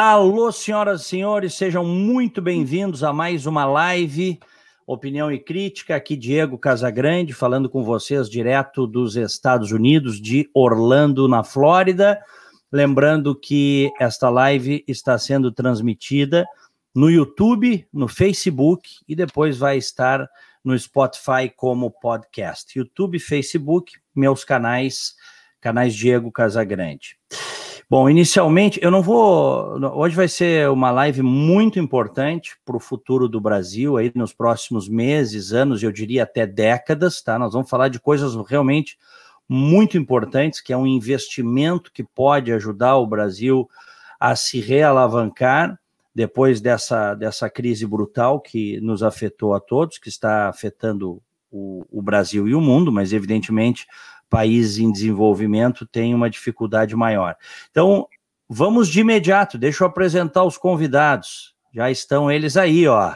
Alô, senhoras e senhores, sejam muito bem-vindos a mais uma live Opinião e Crítica. Aqui Diego Casagrande falando com vocês direto dos Estados Unidos, de Orlando, na Flórida. Lembrando que esta live está sendo transmitida no YouTube, no Facebook e depois vai estar no Spotify como podcast. YouTube, Facebook, meus canais, canais Diego Casagrande. Bom, inicialmente, eu não vou. Hoje vai ser uma live muito importante para o futuro do Brasil, aí nos próximos meses, anos, eu diria até décadas, tá? Nós vamos falar de coisas realmente muito importantes, que é um investimento que pode ajudar o Brasil a se realavancar depois dessa, dessa crise brutal que nos afetou a todos, que está afetando o, o Brasil e o mundo, mas evidentemente países em desenvolvimento têm uma dificuldade maior. Então, vamos de imediato, deixa eu apresentar os convidados. Já estão eles aí, ó.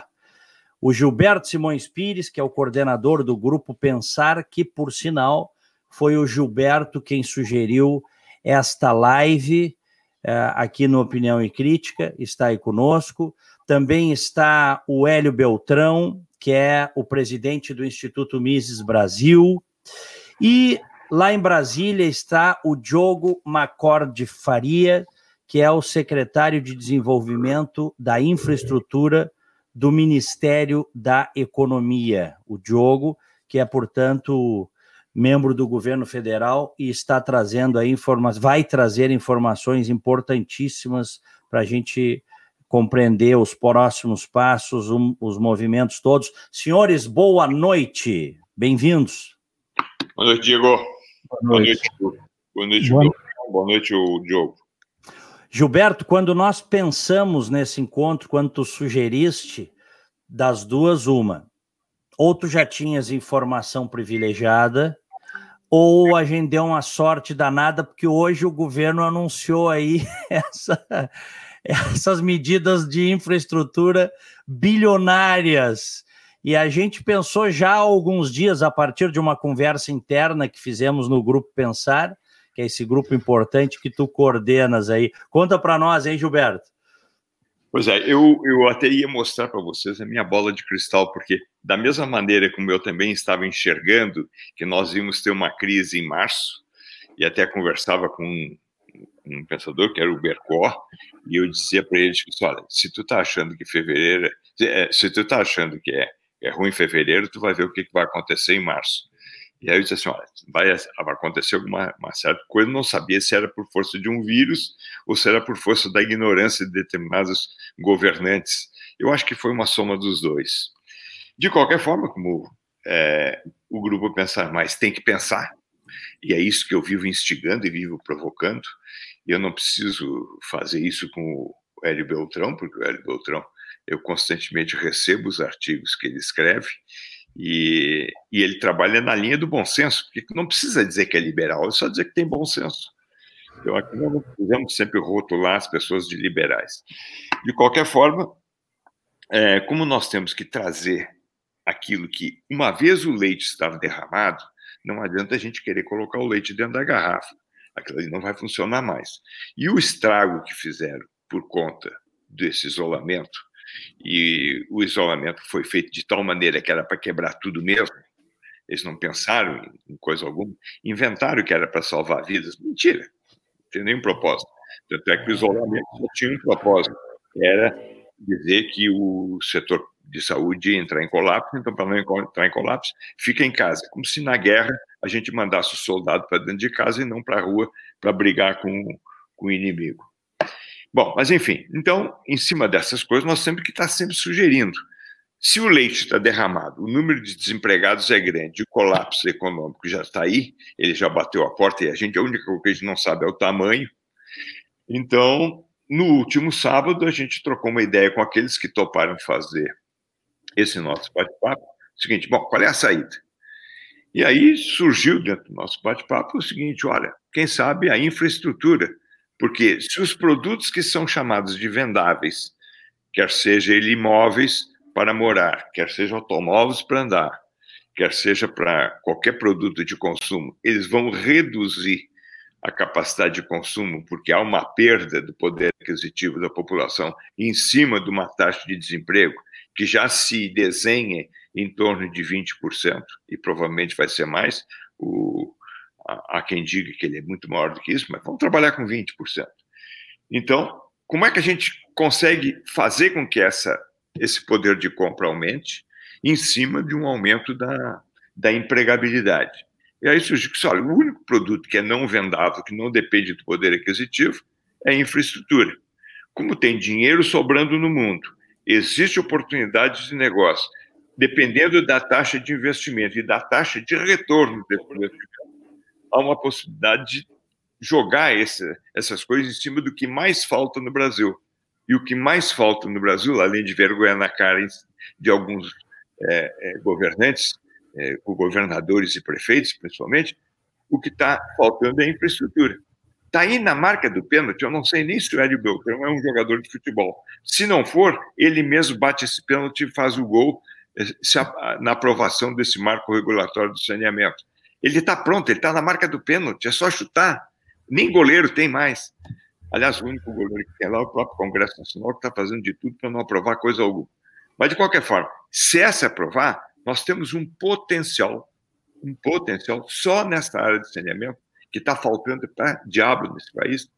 O Gilberto Simões Pires, que é o coordenador do grupo Pensar, que, por sinal, foi o Gilberto quem sugeriu esta live é, aqui no Opinião e Crítica, está aí conosco. Também está o Hélio Beltrão, que é o presidente do Instituto Mises Brasil. E Lá em Brasília está o Diogo Macorde Faria, que é o secretário de Desenvolvimento da Infraestrutura do Ministério da Economia. O Diogo, que é, portanto, membro do governo federal e está trazendo aí informações, vai trazer informações importantíssimas para a gente compreender os próximos passos, um, os movimentos todos. Senhores, boa noite, bem-vindos. Boa noite, Diego. Boa noite. Boa noite, Boa noite, Boa noite, Diogo. Gilberto, quando nós pensamos nesse encontro, quando tu sugeriste, das duas, uma, ou tu já tinhas informação privilegiada, ou a gente deu uma sorte danada, porque hoje o governo anunciou aí essa, essas medidas de infraestrutura bilionárias e a gente pensou já há alguns dias, a partir de uma conversa interna que fizemos no Grupo Pensar, que é esse grupo importante que tu coordenas aí. Conta para nós, hein, Gilberto? Pois é, eu, eu até ia mostrar para vocês a minha bola de cristal, porque da mesma maneira como eu também estava enxergando que nós íamos ter uma crise em março, e até conversava com um, um pensador que era o Bercó, e eu dizia para ele, olha, se tu está achando que fevereiro, se, é, se tu está achando que é é ruim em fevereiro, tu vai ver o que, vai acontecer em março. E aí eu disse assim, olha, vai acontecer alguma uma certa coisa, não sabia se era por força de um vírus ou se era por força da ignorância de determinados governantes. Eu acho que foi uma soma dos dois. De qualquer forma, como é, o grupo Pensar Mais tem que pensar, e é isso que eu vivo instigando e vivo provocando, eu não preciso fazer isso com o Hélio Beltrão, porque o Hélio Beltrão eu constantemente recebo os artigos que ele escreve e, e, ele trabalha na linha do bom senso, porque não precisa dizer que é liberal, é só dizer que tem bom senso. Então, aqui nós não precisamos sempre rotular as pessoas de liberais. De qualquer forma, é, como nós temos que trazer aquilo que, uma vez o leite estava derramado, não adianta a gente querer colocar o leite dentro da garrafa. Aquilo ali não vai funcionar mais. E o estrago que fizeram por conta desse isolamento e o isolamento foi feito de tal maneira que era para quebrar tudo mesmo. Eles não pensaram em coisa alguma, inventaram que era para salvar vidas. Mentira, não tinha nenhum propósito. Tanto é que o isolamento só tinha um propósito, era dizer que o setor de saúde entrar em colapso, então para não entrar em colapso, fica em casa, como se na guerra a gente mandasse o soldado para dentro de casa e não para a rua para brigar com, com o inimigo. Bom, mas enfim, então, em cima dessas coisas, nós temos que estar sempre sugerindo. Se o leite está derramado, o número de desempregados é grande, o colapso econômico já está aí, ele já bateu a porta e a gente, a única coisa que a gente não sabe é o tamanho. Então, no último sábado, a gente trocou uma ideia com aqueles que toparam fazer esse nosso bate-papo. Seguinte, bom, qual é a saída? E aí surgiu dentro do nosso bate-papo o seguinte: olha, quem sabe a infraestrutura porque se os produtos que são chamados de vendáveis, quer seja ele imóveis para morar, quer seja automóveis para andar, quer seja para qualquer produto de consumo, eles vão reduzir a capacidade de consumo, porque há uma perda do poder aquisitivo da população em cima de uma taxa de desemprego que já se desenha em torno de 20%, e provavelmente vai ser mais. O, há quem diga que ele é muito maior do que isso, mas vamos trabalhar com 20%. Então, como é que a gente consegue fazer com que essa, esse poder de compra aumente em cima de um aumento da, da empregabilidade? E aí surge que, olha, o único produto que é não vendável, que não depende do poder aquisitivo, é infraestrutura. Como tem dinheiro sobrando no mundo, existe oportunidade de negócio, dependendo da taxa de investimento e da taxa de retorno desse investimento, há uma possibilidade de jogar esse, essas coisas em cima do que mais falta no Brasil. E o que mais falta no Brasil, além de vergonha na cara de alguns é, é, governantes, é, governadores e prefeitos, principalmente, o que está faltando é infraestrutura. Está aí na marca do pênalti, eu não sei nem se o Hélio Beltrão é um jogador de futebol. Se não for, ele mesmo bate esse pênalti e faz o gol eh, na aprovação desse marco regulatório do saneamento. Ele está pronto, ele está na marca do pênalti, é só chutar. Nem goleiro tem mais. Aliás, o único goleiro que tem lá é o próprio Congresso Nacional, que está fazendo de tudo para não aprovar coisa alguma. Mas, de qualquer forma, se essa aprovar, nós temos um potencial, um potencial só nesta área de saneamento, que está faltando para diabo nesse país.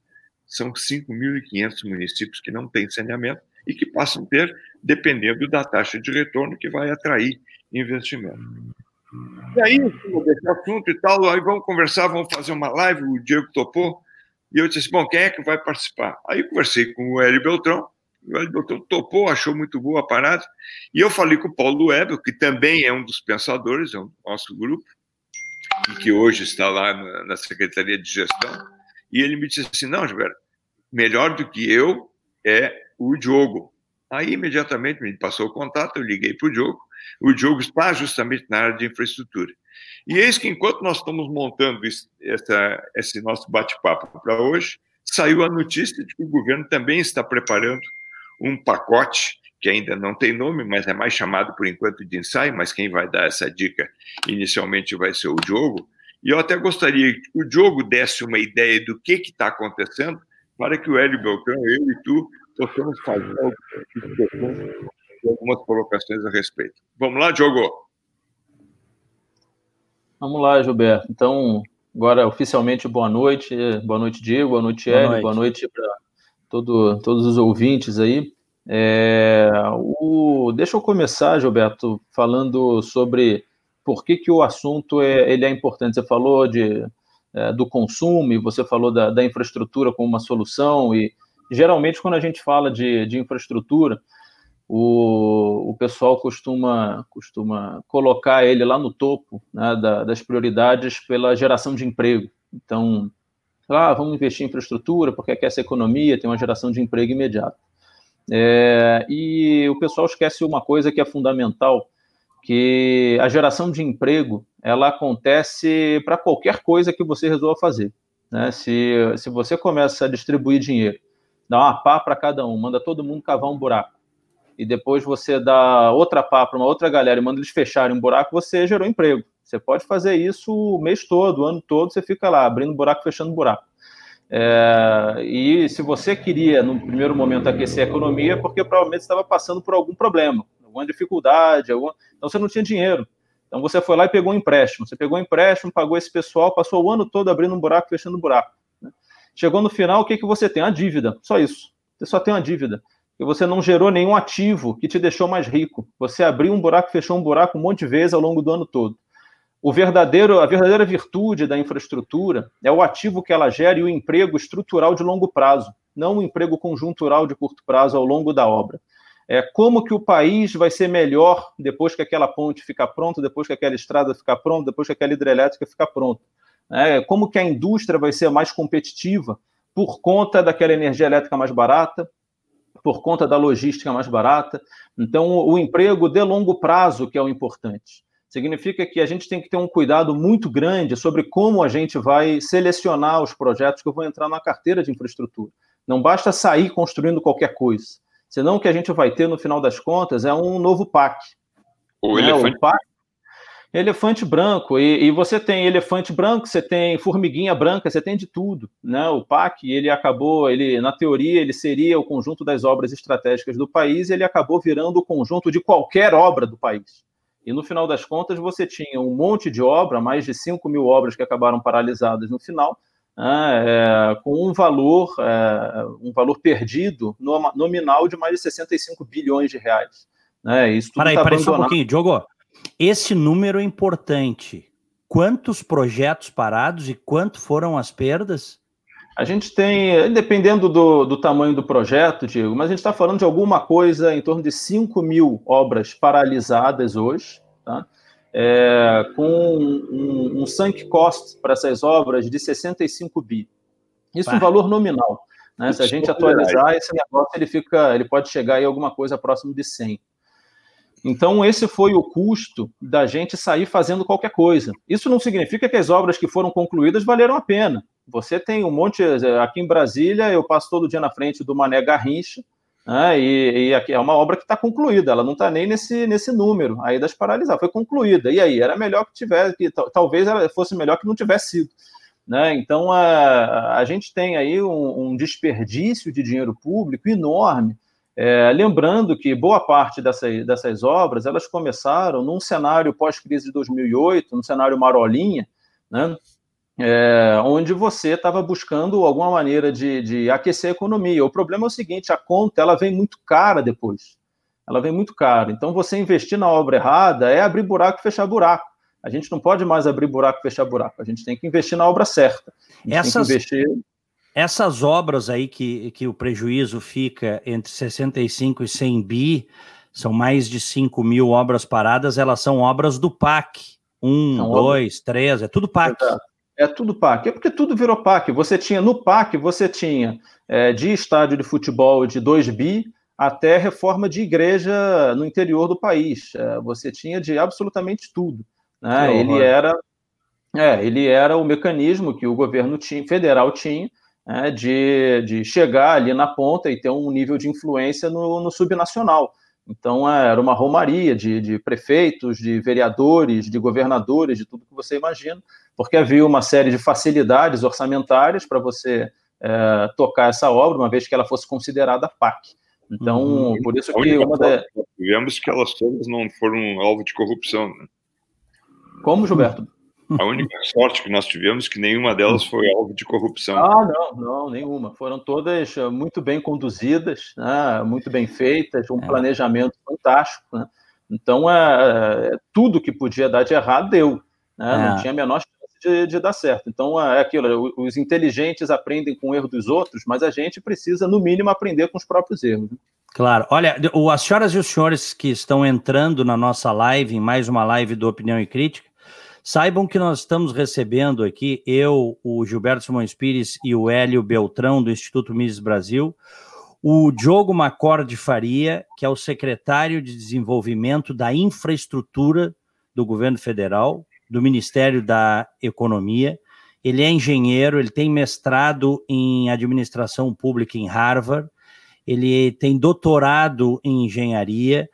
São 5.500 municípios que não têm saneamento e que passam a ter, dependendo da taxa de retorno que vai atrair investimento. E aí, desse assunto e tal, aí vamos conversar, vamos fazer uma live, o Diego topou, e eu disse, bom, quem é que vai participar? Aí eu conversei com o Hélio Beltrão, o Hélio Beltrão topou, achou muito boa a parada, e eu falei com o Paulo Webel, que também é um dos pensadores, é um nosso grupo, e que hoje está lá na, na Secretaria de Gestão, e ele me disse assim, não, Gilberto, melhor do que eu é o Diogo. Aí, imediatamente, me passou o contato, eu liguei para o Diogo, o Diogo está justamente na área de infraestrutura. E eis que, enquanto nós estamos montando essa, esse nosso bate-papo para hoje, saiu a notícia de que o governo também está preparando um pacote que ainda não tem nome, mas é mais chamado por enquanto de ensaio, mas quem vai dar essa dica inicialmente vai ser o Diogo. E eu até gostaria que o Diogo desse uma ideia do que está acontecendo, para que o Hélio Beltrão, eu e tu, possamos fazer algumas colocações a respeito. Vamos lá, Diogo? Vamos lá, Gilberto. Então, agora oficialmente, boa noite. Boa noite, Diego. Boa noite, Hélio. Boa noite, noite para todo, todos os ouvintes aí. É, o, deixa eu começar, Gilberto, falando sobre por que, que o assunto é, ele é importante. Você falou de, é, do consumo e você falou da, da, infraestrutura como uma solução, e geralmente quando a gente fala de, de infraestrutura, o, o pessoal costuma, costuma colocar ele lá no topo né, da, das prioridades pela geração de emprego. Então, ah, vamos investir em infraestrutura porque quer essa economia, tem uma geração de emprego imediata. É, e o pessoal esquece uma coisa que é fundamental, que a geração de emprego ela acontece para qualquer coisa que você resolva fazer. Né? Se, se você começa a distribuir dinheiro, dá uma pá para cada um, manda todo mundo cavar um buraco, e depois você dá outra pá para uma outra galera e manda eles fecharem um buraco, você gerou emprego. Você pode fazer isso o mês todo, o ano todo, você fica lá abrindo buraco, fechando buraco. É, e se você queria, no primeiro momento, aquecer a economia, é porque provavelmente estava passando por algum problema, alguma dificuldade, alguma... então você não tinha dinheiro. Então você foi lá e pegou um empréstimo. Você pegou um empréstimo, pagou esse pessoal, passou o ano todo abrindo um buraco, fechando um buraco. Chegou no final, o que, que você tem? A dívida, só isso. Você só tem uma dívida. E você não gerou nenhum ativo que te deixou mais rico. Você abriu um buraco, fechou um buraco um monte de vezes ao longo do ano todo o verdadeiro, a verdadeira virtude da infraestrutura é o ativo que ela gera e o emprego estrutural de longo prazo, não o emprego conjuntural de curto prazo ao longo da obra. É como que o país vai ser melhor depois que aquela ponte ficar pronta, depois que aquela estrada ficar pronta, depois que aquela hidrelétrica ficar pronta. É, como que a indústria vai ser mais competitiva por conta daquela energia elétrica mais barata, por conta da logística mais barata. Então, o emprego de longo prazo que é o importante significa que a gente tem que ter um cuidado muito grande sobre como a gente vai selecionar os projetos que vão entrar na carteira de infraestrutura. Não basta sair construindo qualquer coisa, senão o que a gente vai ter no final das contas é um novo PAC. O né? elefante. O PAC, elefante branco. E, e, você tem elefante branco, você tem formiguinha branca, você tem de tudo. Né? O PAC, ele acabou, ele na teoria, ele seria o conjunto das obras estratégicas do país, ele acabou virando o conjunto de qualquer obra do país. E no final das contas, você tinha um monte de obra, mais de 5 mil obras que acabaram paralisadas no final, né, é, com um valor, é, um valor perdido nominal de mais de 65 bilhões de reais. Né? Isso tudo Peraí, tá peraí só um pouquinho, Diogo. Esse número é importante. Quantos projetos parados e quanto foram as perdas? A gente tem, dependendo do, do tamanho do projeto, Diego, mas a gente está falando de alguma coisa em torno de 5 mil obras paralisadas hoje, tá? É, com um, um sunk cost para essas obras de 65 bi. Isso é um valor nominal. Né? Se a gente atualizar, esse negócio ele fica, ele pode chegar em alguma coisa próximo de 100. Então, esse foi o custo da gente sair fazendo qualquer coisa. Isso não significa que as obras que foram concluídas valeram a pena. Você tem um monte. Aqui em Brasília, eu passo todo dia na frente do Mané Garrincha, né, e, e é uma obra que está concluída, ela não está nem nesse, nesse número aí das paralisadas, foi concluída. E aí, era melhor que tivesse, que talvez fosse melhor que não tivesse sido. Né? Então, a, a gente tem aí um, um desperdício de dinheiro público enorme é, lembrando que boa parte dessas, dessas obras elas começaram num cenário pós-crise de 2008, num cenário marolinha, né, é, onde você estava buscando alguma maneira de, de, aquecer a economia. O problema é o seguinte: a conta ela vem muito cara depois. Ela vem muito cara. Então, você investir na obra errada é abrir buraco e fechar buraco. A gente não pode mais abrir buraco e fechar buraco. A gente tem que investir na obra certa. Essas, investir... Essas obras aí que, que o prejuízo fica entre 65 e 100 bi, são mais de 5 mil obras paradas, elas são obras do PAC. Um, são dois, obras... três, é tudo PAC. É tudo PAC. É porque tudo virou PAC. Você tinha, no PAC, você tinha é, de estádio de futebol de 2 bi até reforma de igreja no interior do país. É, você tinha de absolutamente tudo. Né? Ele era é, ele era o mecanismo que o governo tinha, federal tinha né, de, de chegar ali na ponta e ter um nível de influência no, no subnacional. Então, é, era uma romaria de, de, prefeitos, de vereadores, de governadores, de tudo que você imagina, porque havia uma série de facilidades orçamentárias para você é, tocar essa obra, uma vez que ela fosse considerada PAC. Então, uhum. por isso que uma da... Tivemos que elas todas não foram alvo de corrupção. Né? Como, Gilberto? A única sorte que nós tivemos é que nenhuma delas foi alvo de corrupção. Ah, não, não, nenhuma. Foram todas eh, muito bem conduzidas, né, muito bem feitas, um é. planejamento fantástico. Né? Então, é, é, tudo que podia dar de errado deu. Né? Não é. tinha a menor chance de, de, dar certo. Então, é aquilo: os inteligentes aprendem com o erro dos outros, mas a gente precisa, no mínimo, aprender com os próprios erros. Né? Claro. Olha, as senhoras e os senhores que estão entrando na nossa live, em mais uma live do Opinião e Crítica, Saibam que nós estamos recebendo aqui, eu, o Gilberto Simões Pires e o Hélio Beltrão, do Instituto Mises Brasil, o Diogo Macor de Faria, que é o secretário de Desenvolvimento da Infraestrutura do Governo Federal, do Ministério da Economia. Ele é engenheiro, ele tem mestrado em administração pública em Harvard, ele tem doutorado em engenharia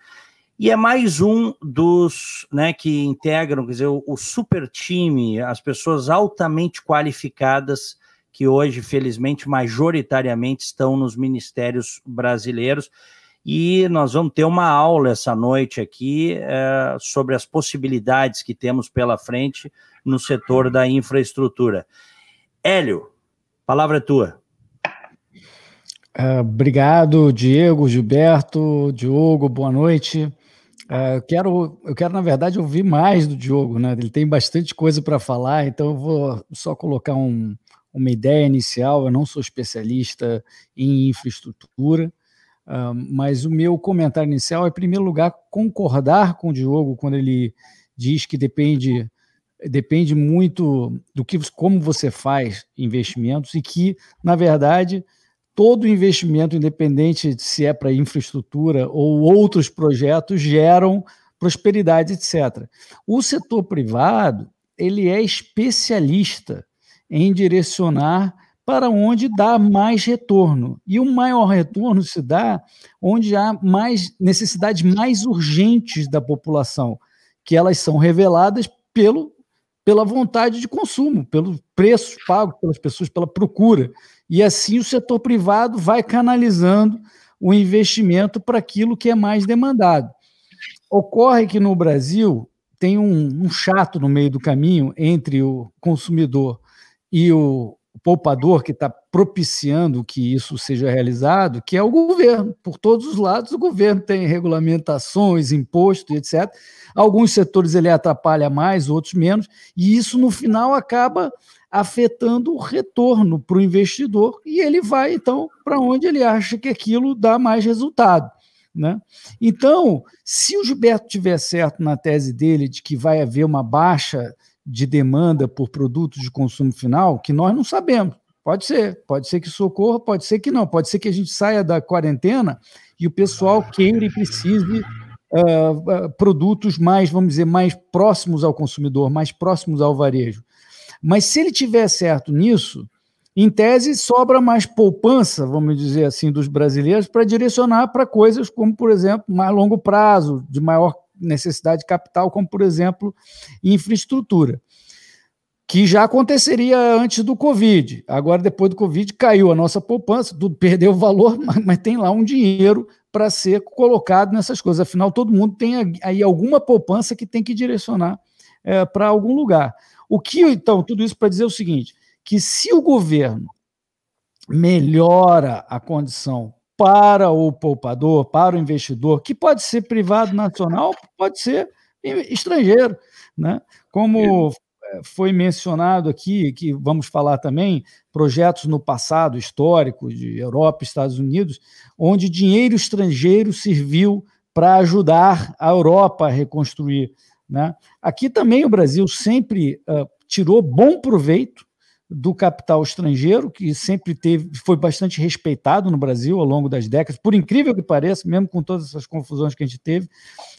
e é mais um dos né, que integram, quer dizer, o, o super time, as pessoas altamente qualificadas que hoje, felizmente, majoritariamente estão nos ministérios brasileiros. E nós vamos ter uma aula essa noite aqui é, sobre as possibilidades que temos pela frente no setor da infraestrutura. Hélio, palavra é tua. Uh, obrigado, Diego, Gilberto, Diogo, boa noite. Uh, eu, quero, eu quero, na verdade, ouvir mais do Diogo, né? Ele tem bastante coisa para falar, então eu vou só colocar um, uma ideia inicial. Eu não sou especialista em infraestrutura, uh, mas o meu comentário inicial é, em primeiro lugar, concordar com o Diogo quando ele diz que depende depende muito do que como você faz investimentos e que, na verdade, todo investimento, independente se é para infraestrutura ou outros projetos, geram prosperidade, etc. O setor privado ele é especialista em direcionar para onde dá mais retorno. E o maior retorno se dá onde há mais necessidades mais urgentes da população. que elas são reveladas pelo, pela vontade de consumo, pelos preços pagos pelas pessoas, pela procura. E assim o setor privado vai canalizando o investimento para aquilo que é mais demandado. Ocorre que no Brasil tem um, um chato no meio do caminho entre o consumidor e o, poupador que está propiciando que isso seja realizado, que é o governo. Por todos os lados, o governo tem regulamentações, impostos, etc. Alguns setores ele atrapalha mais, outros menos, e isso no final acaba afetando o retorno para o investidor e ele vai então para onde ele acha que aquilo dá mais resultado. Né? Então, se o Gilberto tiver certo na tese dele de que vai haver uma baixa de demanda por produtos de consumo final, que nós não sabemos. Pode ser, pode ser que isso ocorra, pode ser que não, pode ser que a gente saia da quarentena e o pessoal queira e precise uh, uh, produtos mais, vamos dizer, mais próximos ao consumidor, mais próximos ao varejo. Mas se ele tiver certo nisso, em tese sobra mais poupança, vamos dizer assim, dos brasileiros para direcionar para coisas como, por exemplo, mais longo prazo, de maior necessidade de capital, como, por exemplo, infraestrutura, que já aconteceria antes do Covid. Agora, depois do Covid, caiu a nossa poupança, tudo perdeu o valor, mas, mas tem lá um dinheiro para ser colocado nessas coisas. Afinal, todo mundo tem aí alguma poupança que tem que direcionar é, para algum lugar. O que, então, tudo isso para dizer o seguinte: que se o governo melhora a condição para o poupador, para o investidor, que pode ser privado nacional, pode ser estrangeiro, né? Como eh, foi mencionado aqui, que vamos falar também, projetos no passado histórico de Europa e Estados Unidos, onde dinheiro estrangeiro serviu para ajudar a Europa a reconstruir. Né? Aqui também o Brasil sempre uh, tirou bom proveito do capital estrangeiro, que sempre teve, foi bastante respeitado no Brasil ao longo das décadas, por incrível que pareça, mesmo com todas essas confusões que a gente teve,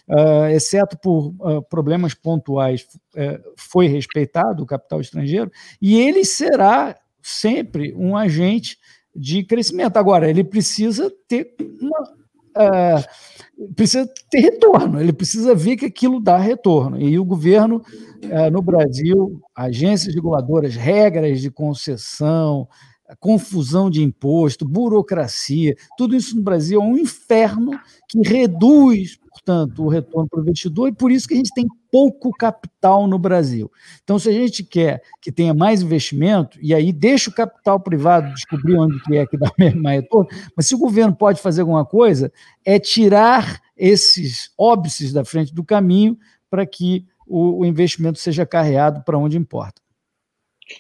uh, exceto por uh, problemas pontuais, uh, foi respeitado o capital estrangeiro, e ele será sempre um agente de crescimento. Agora, ele precisa ter uma uh, precisa ter retorno, ele precisa ver que aquilo dá retorno. E o governo, uh, no Brasil, agências reguladoras, regras de concessão, confusão de imposto, burocracia, tudo isso no Brasil é um inferno que reduz portanto, o retorno para o investidor, e por isso que a gente tem pouco capital no Brasil. Então, se a gente quer que tenha mais investimento, e aí deixa o capital privado descobrir onde que é que dá mais retorno, mas se o governo pode fazer alguma coisa, é tirar esses óbices da frente do caminho para que o, o investimento seja carreado para onde importa.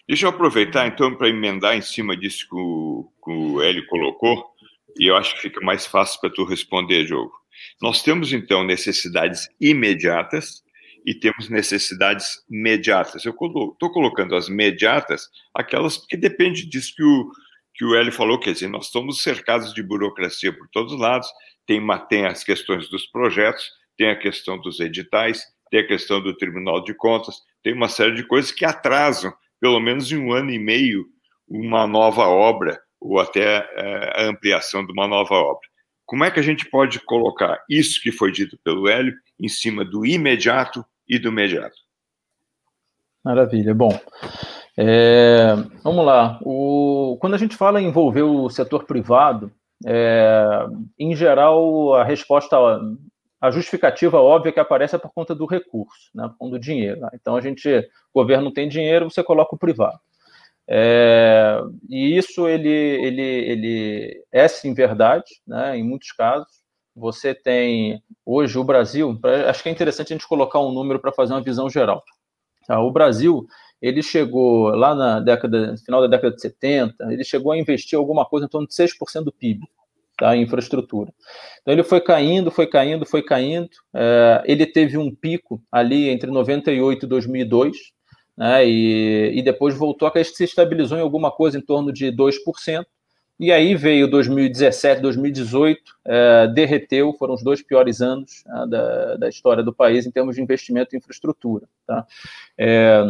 Deixa eu aproveitar, então, para emendar em cima disso que o, que o Hélio colocou, e eu acho que fica mais fácil para tu responder, Diogo. Nós temos, então, necessidades imediatas e temos necessidades mediatas. Eu estou colocando as mediatas, aquelas que depende disso que o, que o Hélio falou, quer dizer, nós estamos cercados de burocracia por todos os lados, tem, tem as questões dos projetos, tem a questão dos editais, tem a questão do Tribunal de Contas, tem uma série de coisas que atrasam, pelo menos em um ano e meio, uma nova obra ou até é, a ampliação de uma nova obra. Como é que a gente pode colocar isso que foi dito pelo Hélio em cima do imediato e do imediato? Maravilha. Bom, é, vamos lá. O, quando a gente fala em envolver o setor privado, é, em geral, a resposta, a justificativa óbvia que aparece é por conta do recurso, né, por conta do dinheiro. Então, a gente, o governo tem dinheiro, você coloca o privado. É, e isso ele, ele, ele é sim verdade, né, em muitos casos. Você tem hoje o Brasil, acho que é interessante a gente colocar um número para fazer uma visão geral. Tá? O Brasil ele chegou lá na década, final da década de 70, ele chegou a investir alguma coisa em torno de 6% do PIB em infraestrutura. Então ele foi caindo, foi caindo, foi caindo. É, ele teve um pico ali entre 98 e 2002, né, e, e depois voltou a se estabilizou em alguma coisa em torno de 2%, e aí veio 2017, 2018, é, derreteu, foram os dois piores anos né, da, da história do país em termos de investimento em infraestrutura. Tá? É,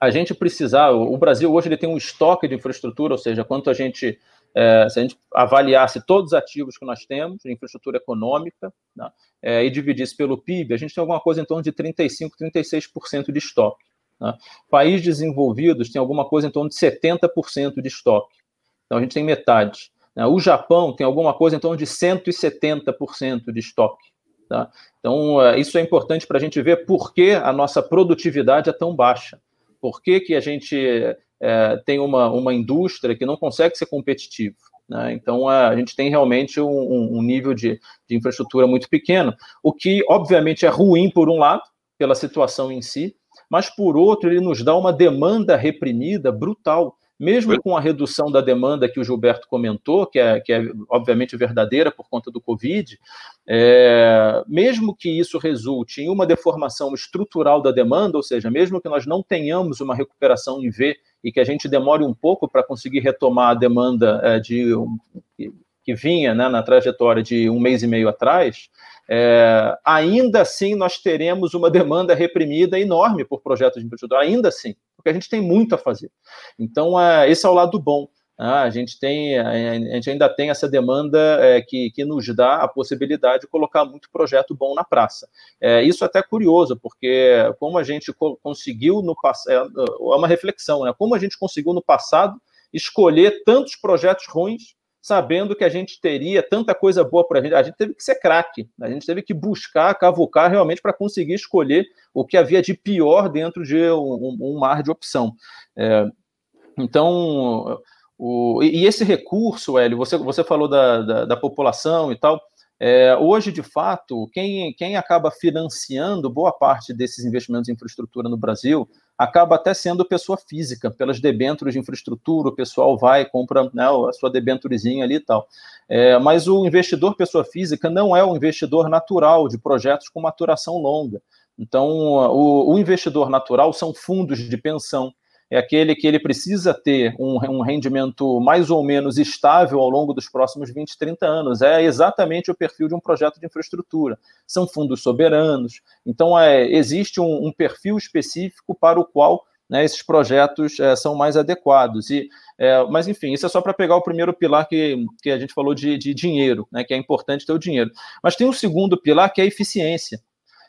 a gente precisar, o Brasil hoje ele tem um estoque de infraestrutura, ou seja, quanto a gente é, se a gente avaliasse todos os ativos que nós temos infraestrutura econômica né, é, e dividisse pelo PIB, a gente tem alguma coisa em torno de 35%, 36% de estoque. Né? Países desenvolvidos têm alguma coisa em torno de 70% de estoque. Então, a gente tem metade. Né? O Japão tem alguma coisa em torno de 170% de estoque. Tá? Então, é, isso é importante para a gente ver por que a nossa produtividade é tão baixa. Por que, que a gente é, tem uma, uma indústria que não consegue ser competitiva. Né? Então, a gente tem realmente um, um nível de, de, infraestrutura muito pequeno, o que, obviamente, é ruim, por um lado, pela situação em si, mas, por outro, ele nos dá uma demanda reprimida brutal mesmo com a redução da demanda que o Gilberto comentou, que é, que é obviamente verdadeira por conta do Covid, é, mesmo que isso resulte em uma deformação estrutural da demanda, ou seja, mesmo que nós não tenhamos uma recuperação em V e que a gente demore um pouco para conseguir retomar a demanda é, de um, que, vinha né, na trajetória de um mês e meio atrás, é, ainda assim nós teremos uma demanda reprimida enorme por projetos de infraestrutura, ainda assim, porque a gente tem muito a fazer. Então, é, esse é o lado bom. Né? A gente tem, a gente ainda tem essa demanda é, que, que nos dá a possibilidade de colocar muito projeto bom na praça. É, isso é até curioso, porque como a gente conseguiu no passado, é, é uma reflexão, né? Como a gente conseguiu no passado escolher tantos projetos ruins sabendo que a gente teria tanta coisa boa para a gente. A gente teve que ser craque, a gente teve que buscar, cavucar realmente para conseguir escolher o que havia de pior dentro de um, um mar de opção. É, então, o, e esse recurso, Hélio, você, você falou da, da, da população e tal. É, hoje, de fato, quem, quem acaba financiando boa parte desses investimentos em infraestrutura no Brasil acaba até sendo pessoa física, pelas debêntures de infraestrutura, o pessoal vai, compra né, a sua debenturezinha ali e tal. É, mas o investidor pessoa física não é o investidor natural de projetos com maturação longa. Então, o, o investidor natural são fundos de pensão, é aquele que ele precisa ter um, um, rendimento mais ou menos estável ao longo dos próximos 20, 30 anos. É exatamente o perfil de um projeto de infraestrutura. São fundos soberanos. Então, é, existe um, um perfil específico para o qual né, esses projetos é, são mais adequados. E, é, mas, enfim, isso é só para pegar o primeiro pilar que, que a gente falou de, de dinheiro, né, que é importante ter o dinheiro. Mas tem um segundo pilar que é a eficiência.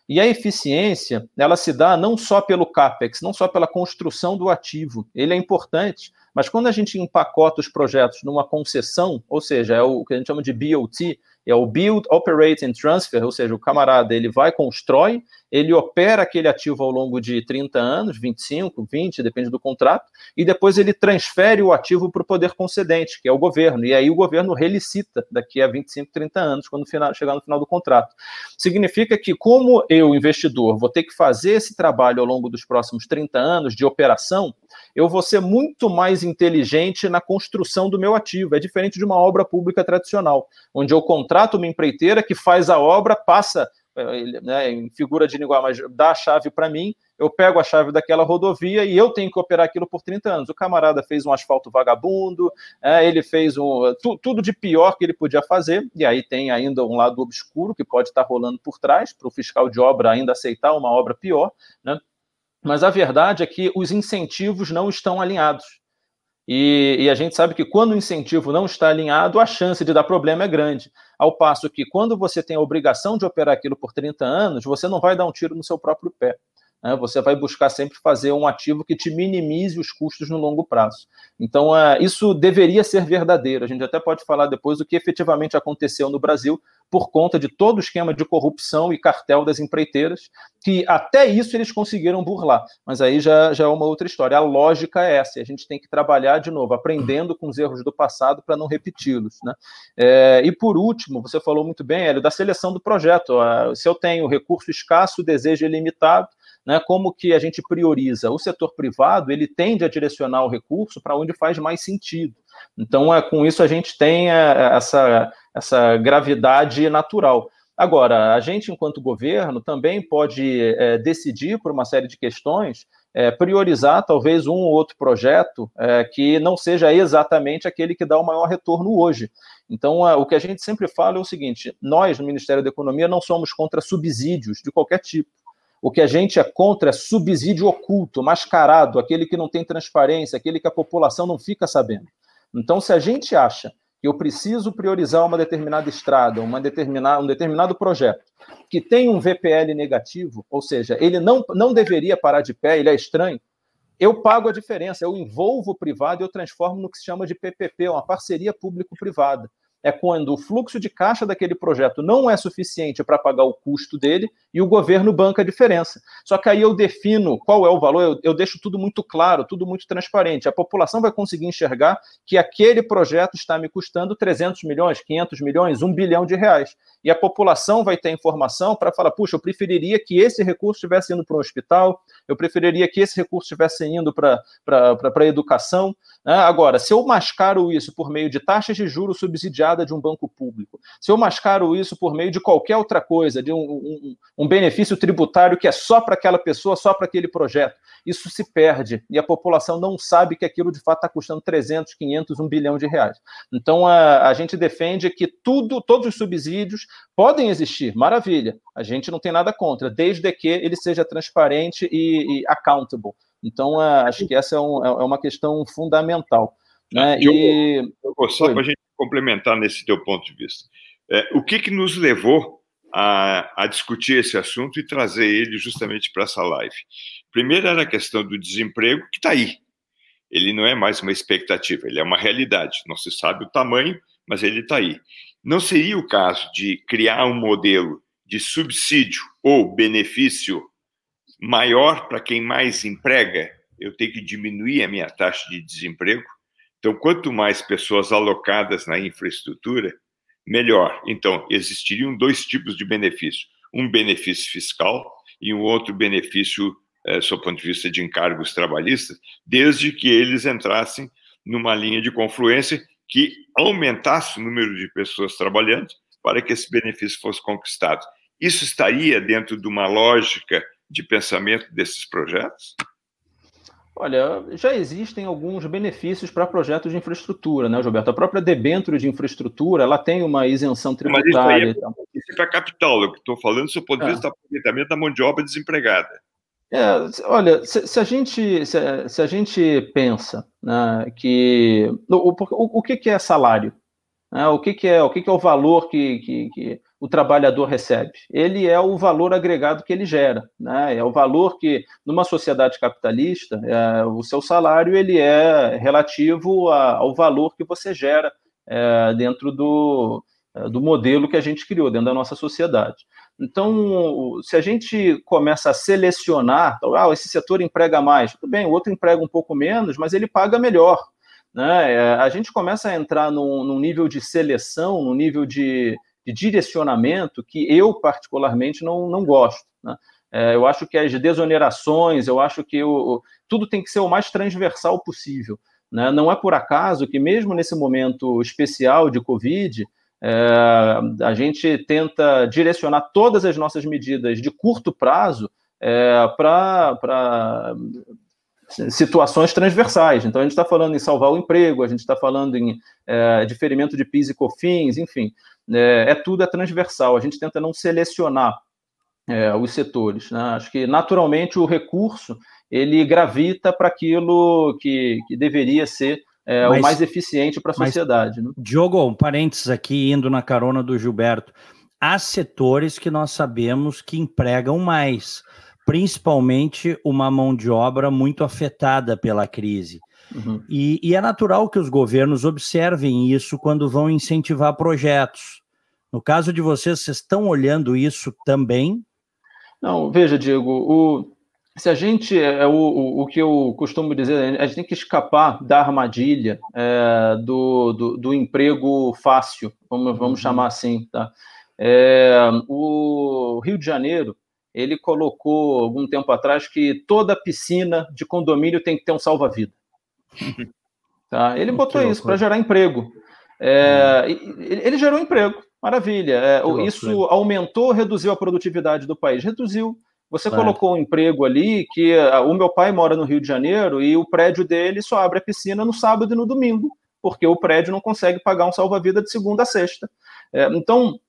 E a eficiência, ela se dá não só pelo CAPEX, não só pela construção do ativo, ele é importante, mas quando a gente empacota os projetos numa concessão, ou seja, é o que a gente chama de BOT, é o Build, Operate and Transfer, ou seja, o camarada ele vai, constrói, ele opera aquele ativo ao longo de 30 anos, 25, 20, depende do contrato, e depois ele transfere o ativo para o poder concedente, que é o governo, e aí o governo relicita daqui a 25, 30 anos, quando final, chegar no final do contrato. Significa que, como eu, investidor, vou ter que fazer esse trabalho ao longo dos próximos 30 anos de operação, eu vou ser muito mais inteligente na construção do meu ativo. É diferente de uma obra pública tradicional, onde eu contrato uma empreiteira que faz a obra, passa eh, né, em figura de linguagem, dá a chave para mim, eu pego a chave daquela rodovia e eu tenho que operar aquilo por 30 anos. O camarada fez um asfalto vagabundo, é, ele fez um, tu, tudo de pior que ele podia fazer, e aí tem ainda um lado obscuro que pode estar rolando por trás, para o fiscal de obra ainda aceitar uma obra pior, né? Mas a verdade é que os incentivos não estão alinhados. E, e, a gente sabe que quando o incentivo não está alinhado, a chance de dar problema é grande. Ao passo que quando você tem a obrigação de operar aquilo por 30 anos, você não vai dar um tiro no seu próprio pé né, você vai buscar sempre fazer um ativo que te minimize os custos no longo prazo. Então, é, isso deveria ser verdadeiro. A gente até pode falar depois do que efetivamente aconteceu no Brasil por conta de todo o esquema de corrupção e cartel das empreiteiras, que até isso eles conseguiram burlar. Mas aí já, já é uma outra história. A lógica é essa, a gente tem que trabalhar de novo, aprendendo com os erros do passado para não repeti-los. Né? É, e por último, você falou muito bem, Hélio, da seleção do projeto. Se eu tenho recurso escasso, desejo ilimitado, né, como que a gente prioriza? O setor privado ele tende a direcionar o recurso para onde faz mais sentido. Então, é, com isso a gente tem é, essa, essa gravidade natural. Agora, a gente, enquanto governo, também pode é, decidir por uma série de questões, é, priorizar talvez um ou outro projeto é, que não seja exatamente aquele que dá o maior retorno hoje. Então, é, o que a gente sempre fala é o seguinte: nós, no Ministério da Economia, não somos contra subsídios de qualquer tipo. O que a gente é contra é subsídio oculto, mascarado, aquele que não tem transparência, aquele que a população não fica sabendo. Então, se a gente acha que eu preciso priorizar uma determinada estrada, uma determinada, um determinado projeto, que tem um VPL negativo, ou seja, ele não, não deveria parar de pé, ele é estranho, eu pago a diferença, eu envolvo o privado e eu transformo no que se chama de PPP, uma parceria público-privada é quando o fluxo de caixa daquele projeto não é suficiente para pagar o custo dele e o governo banca a diferença. Só que aí eu defino qual é o valor, eu, eu, deixo tudo muito claro, tudo muito transparente. A população vai conseguir enxergar que aquele projeto está me custando 300 milhões, 500 milhões, 1 bilhão de reais. E a população vai ter informação para falar: puxa, eu preferiria que esse recurso estivesse indo para um hospital, eu preferiria que esse recurso estivesse indo para a educação. Né? Agora, se eu mascaro isso por meio de taxas de juros subsidiadas de um banco público, se eu mascaro isso por meio de qualquer outra coisa, de um, um, um benefício tributário que é só para aquela pessoa, só para aquele projeto, isso se perde e a população não sabe que aquilo de fato está custando 300, 500, 1 bilhão de reais. Então, a, a gente defende que tudo, todos os subsídios podem existir, maravilha, a gente não tem nada contra, desde que ele seja transparente e, e accountable. Então, acho que essa é, um, é, é uma questão fundamental. Né? Eu, e... eu, só para a gente complementar nesse teu ponto de vista, é, o que, que nos levou a, a, discutir esse assunto e trazer ele justamente para essa live? Primeiro era a questão do desemprego, que está aí. Ele não é mais uma expectativa, ele é uma realidade. Não se sabe o tamanho, mas ele está aí. Não seria o caso de criar um modelo de subsídio ou benefício maior para quem mais emprega, eu tenho que diminuir a minha taxa de desemprego. Então, quanto mais pessoas alocadas na infraestrutura, melhor. Então, existiriam dois tipos de benefício: um benefício fiscal e um outro benefício, é, sob o ponto de vista de encargos trabalhistas, desde que eles entrassem numa linha de confluência que aumentasse o número de pessoas trabalhando para que esse benefício fosse conquistado. Isso estaria dentro de uma lógica de pensamento desses projetos? Olha, já existem alguns benefícios para projetos de infraestrutura, né, Gilberto? A própria debênture de infraestrutura, ela tem uma isenção tributária. Mas isso, é, isso é para capital, eu estou falando do ponto de vista do aproveitamento da mão de obra desempregada. É, olha, se, se, a gente, se, se a gente pensa né, que o, o, o, que, que é salário, né, o que, que é o que, que é o valor que, que, que o trabalhador recebe. Ele é o valor agregado que ele gera, né? É o valor que, numa sociedade capitalista, é, o seu salário ele é relativo a, ao valor que você gera é, dentro do, é, do modelo que a gente criou, dentro da nossa sociedade. Então, se a gente começa a selecionar, ah, esse setor emprega mais, tudo bem, o outro emprega um pouco menos, mas ele paga melhor. Né? É, a gente começa a entrar num, num nível de seleção, num nível de, de direcionamento que eu, particularmente, não, não gosto. Né? É, eu acho que as desonerações, eu acho que o, tudo tem que ser o mais transversal possível. Né? Não é por acaso que, mesmo nesse momento especial de Covid, é, a gente tenta direcionar todas as nossas medidas de curto prazo é, para situações transversais. Então, a gente está falando em salvar o emprego, a gente está falando em é, diferimento de PIS e COFINS, enfim é, é tudo é transversal. A gente tenta não selecionar é, os setores. Né? Acho que naturalmente o recurso ele gravita para aquilo que, que deveria ser é, mas, o mais eficiente para a sociedade. Mas, né? Diogo, um parênteses aqui, indo na carona do Gilberto. Há setores que nós sabemos que empregam mais, principalmente uma mão de obra muito afetada pela crise. Uhum. E, e, é natural que os governos observem isso quando vão incentivar projetos. No caso de vocês, vocês estão olhando isso também? Não, veja, Diego, o, se a gente, é, é o, o, o, que eu costumo dizer, a gente tem que escapar da armadilha é, do, do, do, emprego fácil, vamos, vamos uhum. chamar assim, tá? É, o Rio de Janeiro, ele colocou algum tempo atrás que toda piscina de condomínio tem que ter um salva-vida. Tá? Ele botou isso para gerar emprego. É, hum. ele gerou emprego, maravilha. É, isso aumentou, reduziu a produtividade do país? Reduziu. Você claro. colocou um emprego ali que ah, o meu pai mora no Rio de Janeiro e o prédio dele só abre a piscina no sábado e no domingo, porque o prédio não consegue pagar um salva-vida de segunda a sexta. É, então,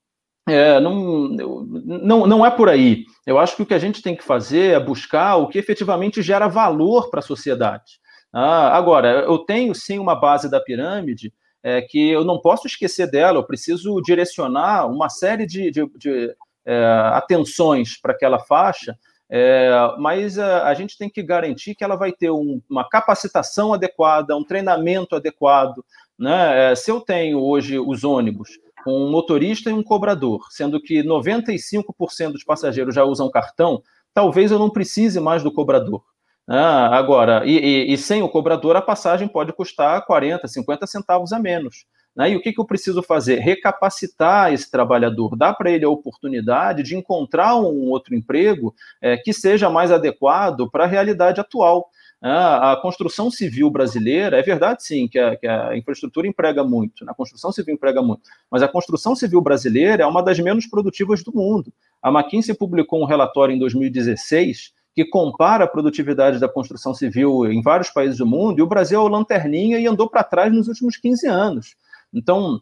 é, não, não, não é por aí. Eu acho que o que a gente tem que fazer é buscar o que efetivamente gera valor para a sociedade. Ah, agora, eu tenho sim uma base da pirâmide é, que eu não posso esquecer dela, eu preciso direcionar uma série de, de, de é, atenções para aquela faixa, é, mas a, a, gente tem que garantir que ela vai ter um, uma capacitação adequada, um treinamento adequado. Né? É, se eu tenho hoje os ônibus um motorista e um cobrador, sendo que 95% dos passageiros já usam cartão, talvez eu não precise mais do cobrador. Ah, agora, e, e, e, sem o cobrador, a passagem pode custar 40, 50 centavos a menos. Né? E o que, que eu preciso fazer? Recapacitar esse trabalhador, dar para ele a oportunidade de encontrar um outro emprego é, que seja mais adequado para a realidade atual. Ah, a construção civil brasileira, é verdade sim que a, que a, infraestrutura emprega muito, né? a construção civil emprega muito, mas a construção civil brasileira é uma das menos produtivas do mundo. A McKinsey publicou um relatório em 2016 que compara a produtividade da construção civil em vários países do mundo, e o Brasil é o lanterninha e andou para trás nos últimos 15 anos. Então,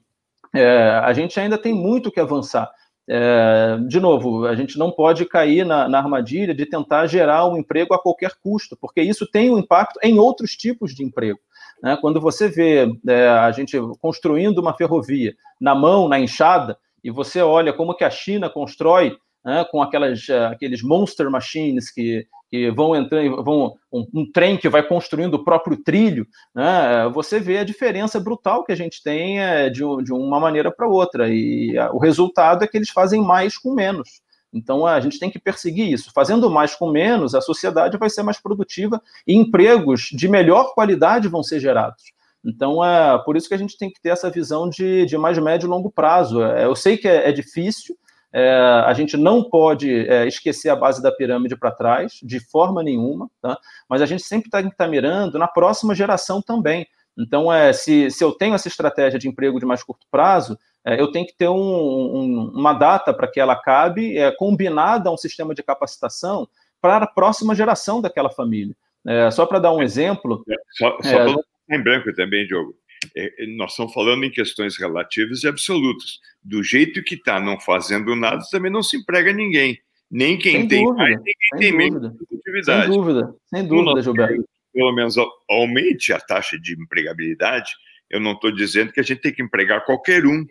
é, a gente ainda tem muito que avançar. É, de novo, a gente não pode cair na, na, armadilha de tentar gerar um emprego a qualquer custo, porque isso tem um impacto em outros tipos de emprego. Né? Quando você vê é, a gente construindo uma ferrovia na mão, na enxada, e você olha como que a China constrói né, com aquelas, eh, aqueles monster machines que, que vão entrando, vão, um, um, trem que vai construindo o próprio trilho, né, você vê a diferença brutal que a gente tem é, de, de uma maneira para outra. E o resultado é que eles fazem mais com menos. Então a gente tem que perseguir isso. Fazendo mais com menos, a sociedade vai ser mais produtiva e empregos de melhor qualidade vão ser gerados. Então é por isso que a gente tem que ter essa visão de, de mais médio e longo prazo. É, eu sei que é, é difícil, é, a gente não pode é, esquecer a base da pirâmide para trás, de forma nenhuma, tá? mas a gente sempre tem que estar tá mirando na próxima geração também. Então, é, se, se eu tenho essa estratégia de emprego de mais curto prazo, é, eu tenho que ter um, um, uma data para que ela acabe, é, combinada a um sistema de capacitação para a próxima geração daquela família. É, só para dar um exemplo. É, só, só é, para em branco também, Diogo. É, é, nós estamos falando em questões relativas e absolutas. Do jeito que está, não fazendo nada, também não se emprega ninguém. Nem quem sem tem dúvida, mais, nem quem tem menos produtividade. Sem dúvida, sem dúvida, Gilberto. Pelo menos aumente a taxa de empregabilidade. Eu não estou dizendo que a gente tem que empregar qualquer um.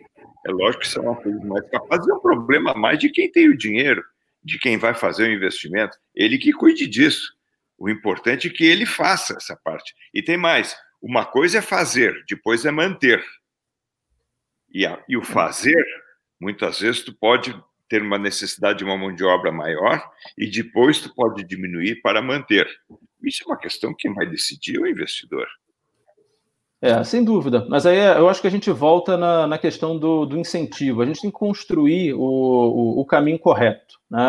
É lógico que são uma coisa mais capaz, é um problema mais de quem tem o dinheiro, de quem vai fazer o investimento. Ele que cuide disso. O importante é que ele faça essa parte. E tem mais: uma coisa é fazer, depois é manter. E, a, e o fazer, muitas vezes, tu pode ter uma necessidade de uma mão de obra maior e depois tu pode diminuir para manter. Isso é uma questão que vai decidir o investidor. É, sem dúvida. Mas aí eu acho que a gente volta na, na questão do, do incentivo. A gente tem que construir o, o, o caminho correto. Né?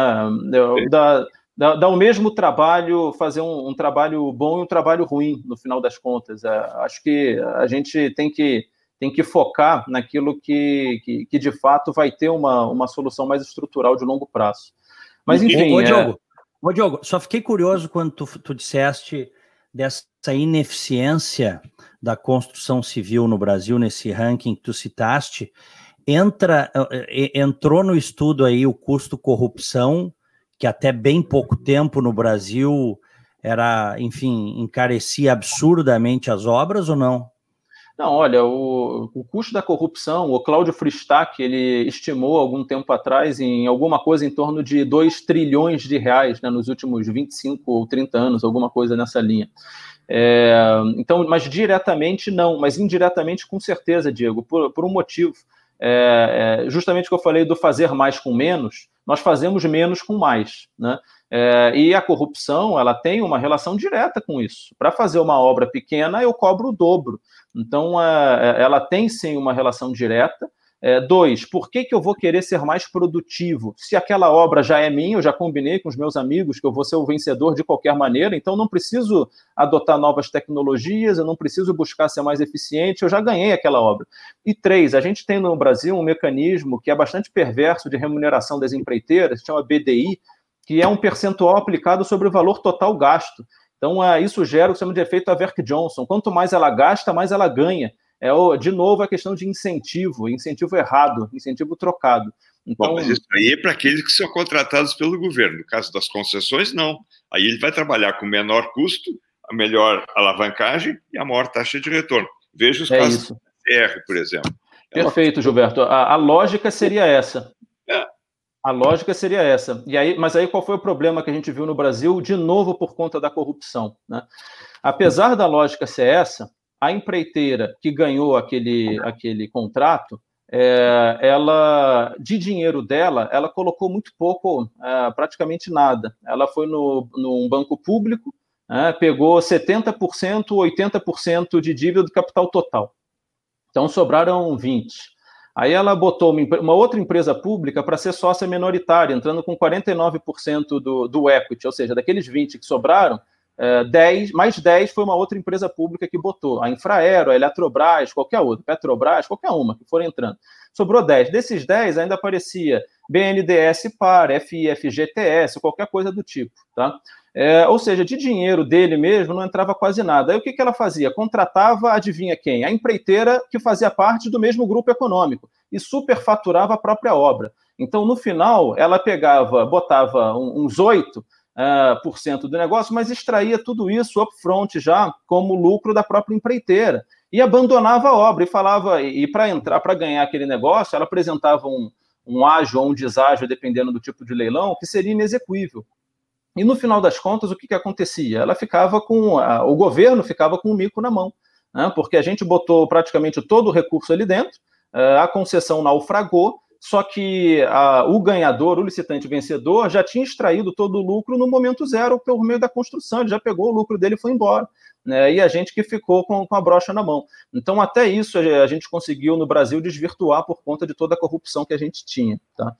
Da, dá, dá o mesmo trabalho fazer um, um, trabalho bom e um trabalho ruim, no final das contas. É, acho que a gente tem que, tem que focar naquilo que, que, que, de fato vai ter uma, uma solução mais estrutural de longo prazo. Mas, enfim. Ô, é... Diogo, ô, Diogo só fiquei curioso quando tu, tu disseste dessa ineficiência da construção civil no Brasil, nesse ranking que tu citaste. Entra, eh, eh, entrou no estudo aí o custo corrupção que até bem pouco tempo no Brasil era, enfim, encarecia absurdamente as obras ou não? Não, olha, o, o custo da corrupção, o Cláudio Fristac, ele estimou algum tempo atrás em alguma coisa em torno de 2 trilhões de reais né, nos últimos 25 ou 30 anos, alguma coisa nessa linha. É, então, mas diretamente não, mas indiretamente com certeza, Diego, por, por um motivo. É, é, justamente o que eu falei do fazer mais com menos, nós fazemos menos com mais. Né? É, e a corrupção ela tem uma relação direta com isso. Para fazer uma obra pequena, eu cobro o dobro. Então, é, é, ela tem sim uma relação direta. É, dois, por que, que eu vou querer ser mais produtivo? Se aquela obra já é minha, eu já combinei com os meus amigos que eu vou ser o vencedor de qualquer maneira, então não preciso adotar novas tecnologias, eu não preciso buscar ser mais eficiente, eu já ganhei aquela obra. E três, a gente tem no Brasil um mecanismo que é bastante perverso de remuneração das empreiteiras, que chama BDI, que é um percentual aplicado sobre o valor total gasto. Então, é, isso gera o que chama de efeito Averk Johnson. Quanto mais ela gasta, mais ela ganha é, de novo, a questão de incentivo, incentivo errado, incentivo trocado. Então, Bom, mas isso aí é para aqueles que são contratados pelo governo. No caso das concessões, não. Aí ele vai trabalhar com menor custo, a melhor alavancagem e a maior taxa de retorno. Veja os é casos isso. do CR, por exemplo. É Perfeito, Gilberto. A, a, lógica seria essa. É. A lógica seria essa. E aí, mas aí qual foi o problema que a gente viu no Brasil, de novo por conta da corrupção? Né? Apesar da lógica ser essa, a empreiteira que ganhou aquele, aquele contrato, é, ela, de dinheiro dela, ela colocou muito pouco, é, praticamente nada. Ela foi no, num banco público, é, pegou 70%, 80% de dívida do capital total. Então sobraram 20%. Aí ela botou uma, uma outra empresa pública para ser sócia minoritária, entrando com 49% do, do equity, ou seja, daqueles 20 que sobraram, 10, é, mais 10 foi uma outra empresa pública que botou. A Infraero, a Eletrobras, qualquer outra, Petrobras, qualquer uma que for entrando. Sobrou 10. Desses 10 ainda aparecia BNDS Par, FIFGTS, qualquer coisa do tipo. Tá? É, ou seja, de dinheiro dele mesmo não entrava quase nada. Aí o que, que ela fazia? Contratava, adivinha quem? A empreiteira que fazia parte do mesmo grupo econômico e superfaturava a própria obra. Então, no final, ela pegava, botava uns oito uh, por cento do negócio, mas extraía tudo isso upfront já como lucro da própria empreiteira e abandonava a obra e falava e, para entrar para ganhar aquele negócio, ela apresentava um, um ágio ou um deságio, dependendo do tipo de leilão, que seria inexequível. E no final das contas, o que, que acontecia? Ela ficava com. A, o governo ficava com o mico na mão, né? porque a gente botou praticamente todo o recurso ali dentro, uh, a concessão naufragou, só que a, o ganhador, o licitante vencedor, já tinha extraído todo o lucro no momento zero por meio da construção, ele já pegou o lucro dele e foi embora. Né, e a gente que ficou com, com, a brocha na mão. Então, até isso a gente conseguiu no Brasil desvirtuar por conta de toda a corrupção que a gente tinha. Tá?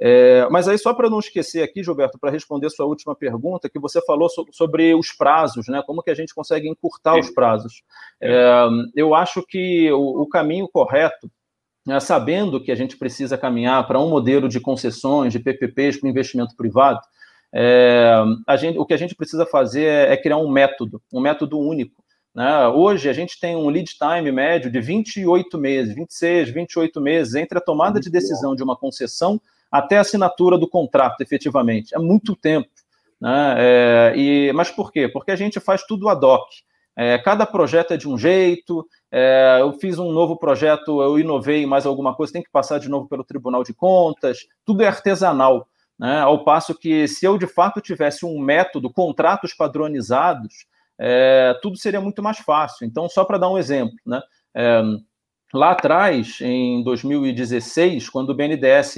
É, mas aí, só para não esquecer aqui, Gilberto, para responder sua última pergunta, que você falou so, sobre os prazos, né? Como que a gente consegue encurtar os prazos? É, eu acho que o, o caminho correto sabendo que a gente precisa caminhar para um modelo de concessões, de PPPs para investimento privado, é, gente, o que a gente precisa fazer é, é, criar um método, um método único. Né? Hoje a gente tem um lead time médio de 28 meses, 26, 28 meses entre a tomada de decisão de uma concessão até a assinatura do contrato, efetivamente. É muito tempo. Né? É, e, mas por quê? Porque a gente faz tudo ad hoc. É, cada projeto é de um jeito. É, eu fiz um novo projeto, eu inovei mais alguma coisa, tem que passar de novo pelo Tribunal de Contas. Tudo é artesanal. Né? Ao passo que, se eu de fato tivesse um método, contratos padronizados, é, tudo seria muito mais fácil. Então, só para dar um exemplo, né? É, lá atrás, em 2016, quando o BNDES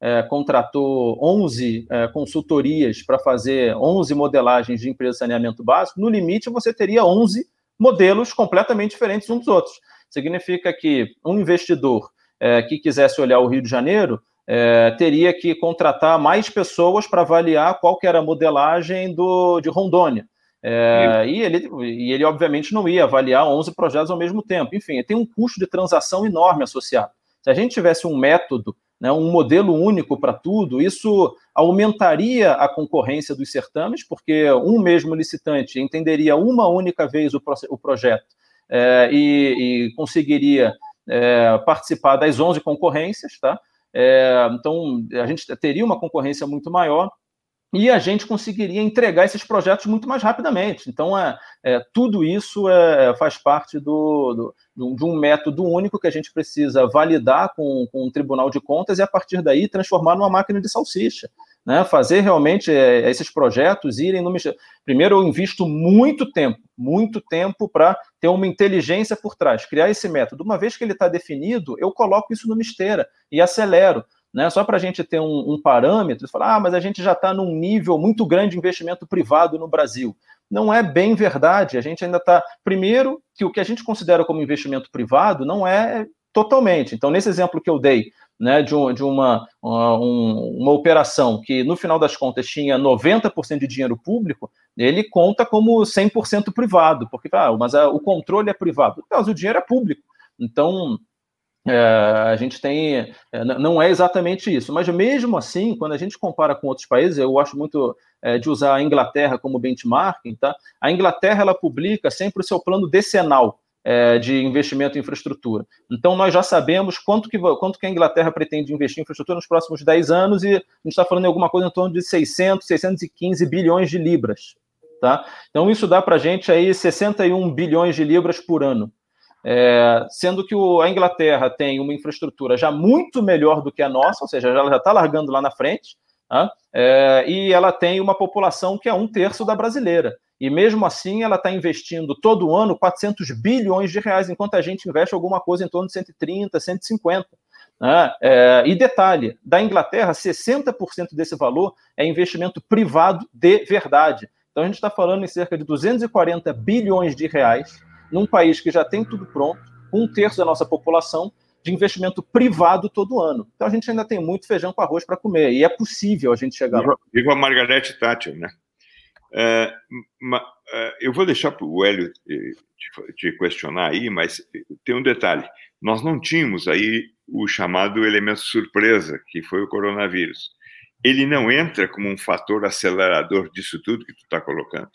é, contratou 11 é, consultorias para fazer 11 modelagens de empresa de saneamento básico, no limite você teria 11 modelos completamente diferentes uns dos outros. Significa que um investidor é, que quisesse olhar o Rio de Janeiro é, teria que contratar mais pessoas para avaliar qual que era a modelagem do, de Rondônia. É, e, ele, e ele, obviamente, não ia avaliar 11 projetos ao mesmo tempo. Enfim, tem um custo de transação enorme associado. Se a gente tivesse um método né, um modelo único para tudo, isso aumentaria a concorrência dos certames, porque um mesmo licitante entenderia uma única vez o, pro, o projeto é, e, e, conseguiria é, participar das 11 concorrências, tá? É, então, a gente teria uma concorrência muito maior e a gente conseguiria entregar esses projetos muito mais rapidamente. Então, é, é tudo isso é, faz parte do, do, de um método único que a gente precisa validar com, com o Tribunal de Contas e, a partir daí, transformar numa máquina de salsicha. Né? Fazer realmente é, esses projetos irem no. Primeiro, eu invisto muito tempo, muito tempo para ter uma inteligência por trás, criar esse método. Uma vez que ele está definido, eu coloco isso numa esteira e acelero. Né? Só para a gente ter um, um parâmetro, falar, ah, mas a gente já está num nível muito grande de investimento privado no Brasil. Não é bem verdade. A gente ainda está. Primeiro, que o que a gente considera como investimento privado não é totalmente. Então, nesse exemplo que eu dei, né, de, um, de uma, uma, uma, operação que, no final das contas, tinha 90% de dinheiro público, ele conta como 100% privado, porque ah, mas a, o controle é privado. Mas o dinheiro é público. Então, é, a gente tem. É, não é exatamente isso, mas mesmo assim, quando a gente compara com outros países, eu gosto muito é, de usar a Inglaterra como benchmarking, tá? A Inglaterra ela publica sempre o seu plano decenal é, de investimento em infraestrutura. Então, nós já sabemos quanto que, quanto que a Inglaterra pretende investir em infraestrutura nos próximos 10 anos, e a gente está falando em alguma coisa em torno de 600, 615 bilhões de libras. Tá? Então, isso dá para a gente aí 61 bilhões de libras por ano. É, sendo que o, a Inglaterra tem uma infraestrutura já muito melhor do que a nossa, ou seja, ela já está largando lá na frente, tá? é, e ela tem uma população que é um terço da brasileira. E mesmo assim, ela está investindo todo ano 400 bilhões de reais, enquanto a gente investe alguma coisa em torno de 130, 150. Né? É, e detalhe: da Inglaterra, 60% desse valor é investimento privado de verdade. Então a gente está falando em cerca de 240 bilhões de reais num país que já tem tudo pronto, um terço da nossa população, de investimento privado todo ano. Então a gente ainda tem muito feijão com arroz para comer, e é possível a gente chegar lá. Viva a Margarete Thatcher, né? É, é, eu vou deixar para o Hélio te, te questionar aí, mas tem um detalhe. Nós não tínhamos aí o chamado elemento surpresa, que foi o coronavírus. Ele não entra como um fator acelerador disso tudo que tu está colocando.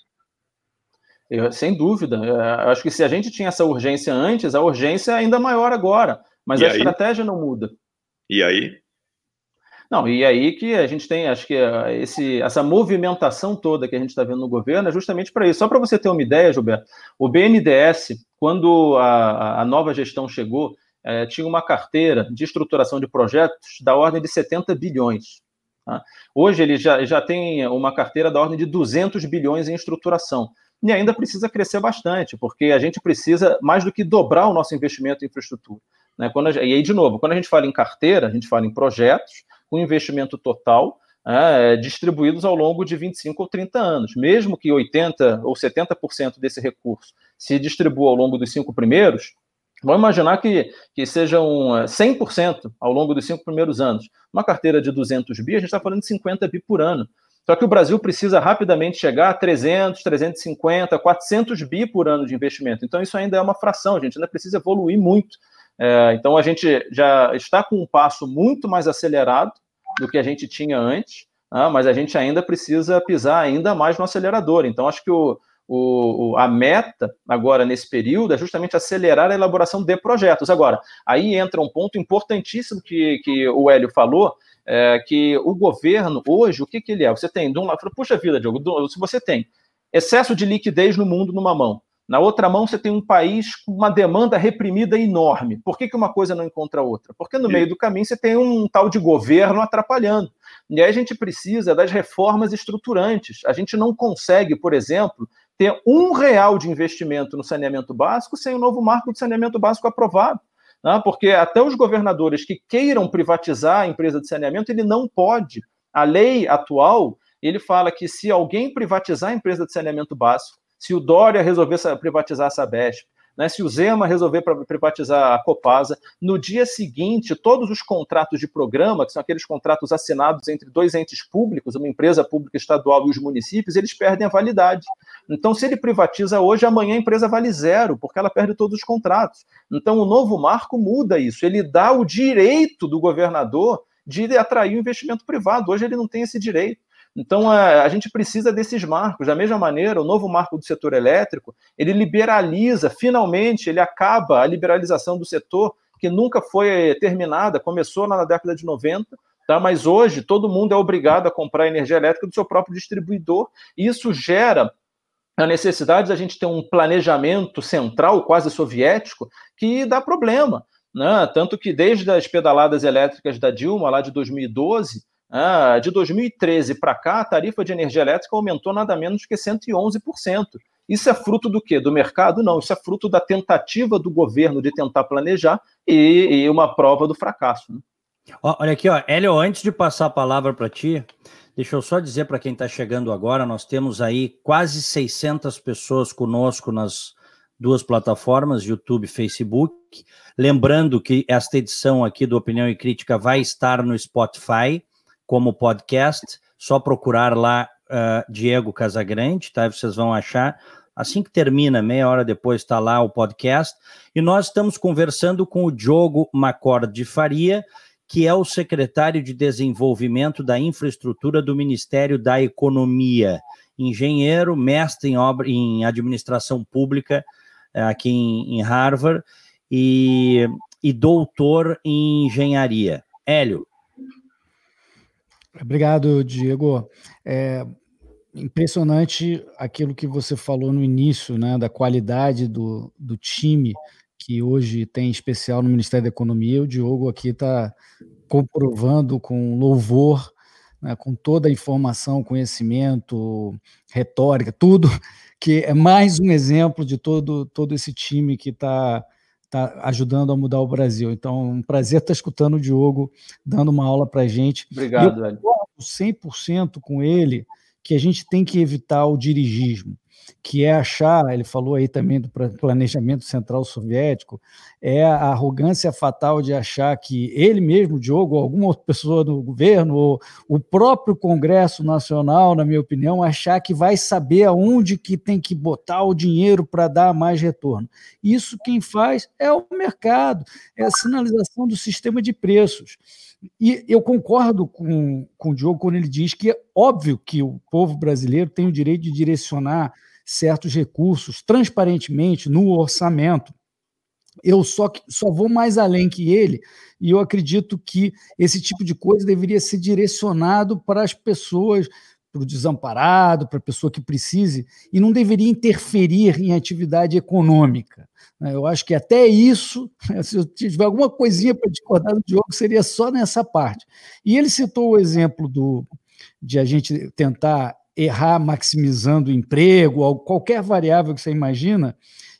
Eu, sem dúvida. Eu acho que se a gente tinha essa urgência antes, a urgência é ainda maior agora. Mas e a aí? estratégia não muda. E aí? Não, e aí que a gente tem, acho que eh, esse, essa movimentação toda que a gente está vendo no governo é justamente para isso. Só para você ter uma ideia, Gilberto, o BNDES, quando a, a nova gestão chegou, é, tinha uma carteira de estruturação de projetos da ordem de 70 bilhões. Tá? Hoje ele já, já tem uma carteira da ordem de 200 bilhões em estruturação. E ainda precisa crescer bastante, porque a gente precisa mais do que dobrar o nosso investimento em infraestrutura. Né? E aí, de novo, quando a gente fala em carteira, a gente fala em projetos com investimento total é, distribuídos ao longo de 25 ou 30 anos. Mesmo que 80% ou 70% desse recurso se distribua ao longo dos cinco primeiros, Vamos imaginar que, que sejam 100% eh, ao longo dos cinco primeiros anos. Uma carteira de 200 bi, a gente está falando de 50 bi por ano. Só que o Brasil precisa rapidamente chegar a 300, 350, 400 bi por ano de investimento. Então, isso ainda é uma fração, gente ainda precisa evoluir muito. É, então, a gente já está com um passo muito mais acelerado do que a gente tinha antes, né? mas a gente ainda precisa pisar ainda mais no acelerador. Então, acho que o, o, a meta agora nesse período é justamente acelerar a elaboração de projetos. Agora, aí entra um ponto importantíssimo que, que o Hélio falou, é, que o governo hoje, o que, que ele é? Você tem, de um lado, puxa vida, Diogo, se você tem excesso de liquidez no mundo numa mão, na outra mão, você tem um país com uma demanda reprimida enorme. Por que, que uma coisa não encontra outra? Porque no meio do caminho você tem um tal de governo atrapalhando. E aí a gente precisa das reformas estruturantes. A gente não consegue, por exemplo, ter um real de investimento no saneamento básico sem o novo marco de saneamento básico aprovado. Né? Porque até os governadores que queiram privatizar a empresa de saneamento, ele não pode. A lei atual, ele fala que se alguém privatizar a empresa de saneamento básico, se o Dória resolver privatizar a Sabesp, né, se o Zema resolver privatizar a Copasa, no dia seguinte, todos os contratos de programa, que são aqueles contratos assinados entre dois entes públicos, uma empresa pública estadual e os municípios, eles perdem a validade. Então, se ele privatiza hoje, amanhã a empresa vale zero, porque ela perde todos os contratos. Então, o novo marco muda isso, ele dá o direito do governador de atrair o investimento privado. Hoje ele não tem esse direito. Então, a, gente precisa desses marcos. Da mesma maneira, o novo marco do setor elétrico, ele liberaliza, finalmente, ele acaba a liberalização do setor, que nunca foi terminada, começou na década de 90, tá? mas hoje todo mundo é obrigado a comprar energia elétrica do seu próprio distribuidor, e isso gera a necessidade da gente ter um planejamento central, quase soviético, que dá problema. Né? Tanto que desde as pedaladas elétricas da Dilma, lá de 2012, ah, de 2013 para cá, a tarifa de energia elétrica aumentou nada menos que 111%. Isso é fruto do quê? Do mercado? Não, isso é fruto da tentativa do governo de tentar planejar e, e uma prova do fracasso. Né? Olha aqui, ó, Hélio, antes de passar a palavra para ti, deixa eu só dizer para quem está chegando agora, nós temos aí quase 600 pessoas conosco nas duas plataformas, YouTube e Facebook. Lembrando que esta edição aqui do Opinião e Crítica vai estar no Spotify como podcast, só procurar lá uh, Diego Casagrande, tá? Vocês vão achar. Assim que termina, meia hora depois está lá o podcast. E nós estamos conversando com o Diogo Macor de Faria, que é o secretário de Desenvolvimento da Infraestrutura do Ministério da Economia. Engenheiro, mestre em, obra, em administração pública eh, aqui em, em Harvard e, e doutor em engenharia. Hélio, Obrigado, Diego. É, impressionante aquilo que você falou no início, né, da qualidade do, do time que hoje tem especial no Ministério da Economia. O Diogo aqui está comprovando com louvor, né, com toda a informação, conhecimento, retórica, tudo, que é mais um exemplo de todo, todo esse time que está tá ajudando a mudar o Brasil. Então, um prazer estar escutando o Diogo dando uma aula para a gente. Obrigado, velho. 100% com ele que a gente tem que evitar o dirigismo, que é achar, ele falou aí também do planejamento central soviético, é a arrogância fatal de achar que ele mesmo, Diogo, ou alguma outra pessoa do governo, ou o próprio Congresso Nacional, na minha opinião, achar que vai saber aonde que tem que botar o dinheiro para dar mais retorno. Isso quem faz é o mercado, é a sinalização do sistema de preços. E eu concordo com, com o Diogo quando ele diz que é óbvio que o povo brasileiro tem o direito de direcionar certos recursos transparentemente no orçamento. Eu só, só vou mais além que ele, e eu acredito que esse tipo de coisa deveria ser direcionado para as pessoas, para o desamparado, para a pessoa que precise, e não deveria interferir em atividade econômica. Né? Eu acho que até isso, se eu tiver alguma coisinha para discordar do Diogo, seria só nessa parte. E ele citou o exemplo do, de a gente tentar errar maximizando o emprego, ou qualquer variável que você imagina,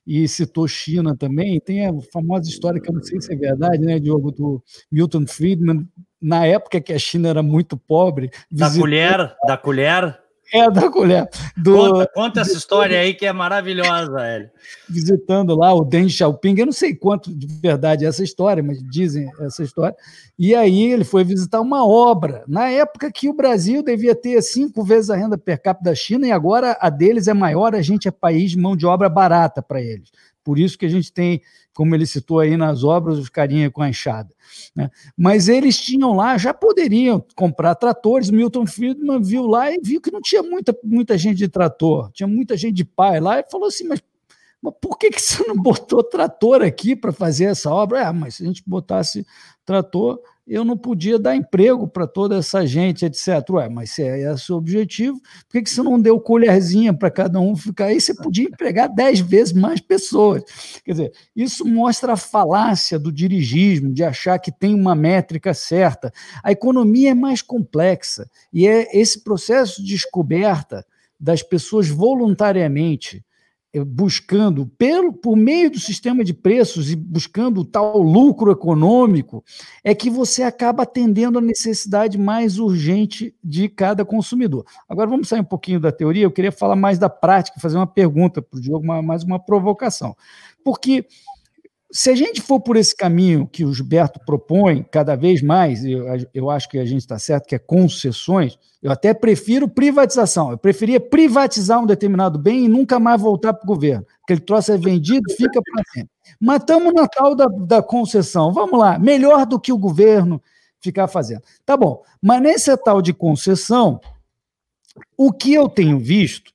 e citou China também. Tem a famosa história que eu não sei se é verdade, né, Diogo, do Milton Friedman, na época que a China era muito pobre. Da visitou... colher, da colher. É, da colher. Do, conta, conta essa história aí que é maravilhosa, Hélio. Visitando lá o Deng Xiaoping, eu não sei quanto de verdade é essa história, mas dizem essa história. E aí ele foi visitar uma obra, na época que o Brasil devia ter cinco vezes a renda per capita da China, e agora a deles é maior, a gente é país de mão de obra barata para eles. Por isso que a gente tem, como ele citou aí nas obras, os carinha com a enxada. Né? Mas eles tinham lá, já poderiam comprar tratores. Milton Friedman viu lá e viu que não tinha muita, muita gente de trator, tinha muita gente de pai lá, e falou assim: mas, mas por que, que você não botou trator aqui para fazer essa obra? Ah, mas se a gente botasse trator, eu não podia dar emprego para toda essa gente, etc. Ué, mas se é esse o objetivo, por que, que você não deu colherzinha para cada um ficar aí? Você podia empregar dez vezes mais pessoas. Quer dizer, isso mostra a falácia do dirigismo, de achar que tem uma métrica certa. A economia é mais complexa e é esse processo de descoberta das pessoas voluntariamente buscando, pelo, por meio do sistema de preços e buscando o tal lucro econômico, é que você acaba atendendo a necessidade mais urgente de cada consumidor. Agora vamos sair um pouquinho da teoria, eu queria falar mais da prática, fazer uma pergunta para o Diogo, mais uma provocação. Porque se a gente for por esse caminho que o Gilberto propõe, cada vez mais, eu, eu acho que a gente está certo, que é concessões, eu até prefiro privatização. Eu preferia privatizar um determinado bem e nunca mais voltar para o governo. Aquele troço é vendido, fica para sempre. Matamos o Natal da, da concessão. Vamos lá, melhor do que o governo ficar fazendo. Tá bom, mas nesse tal de concessão, o que eu tenho visto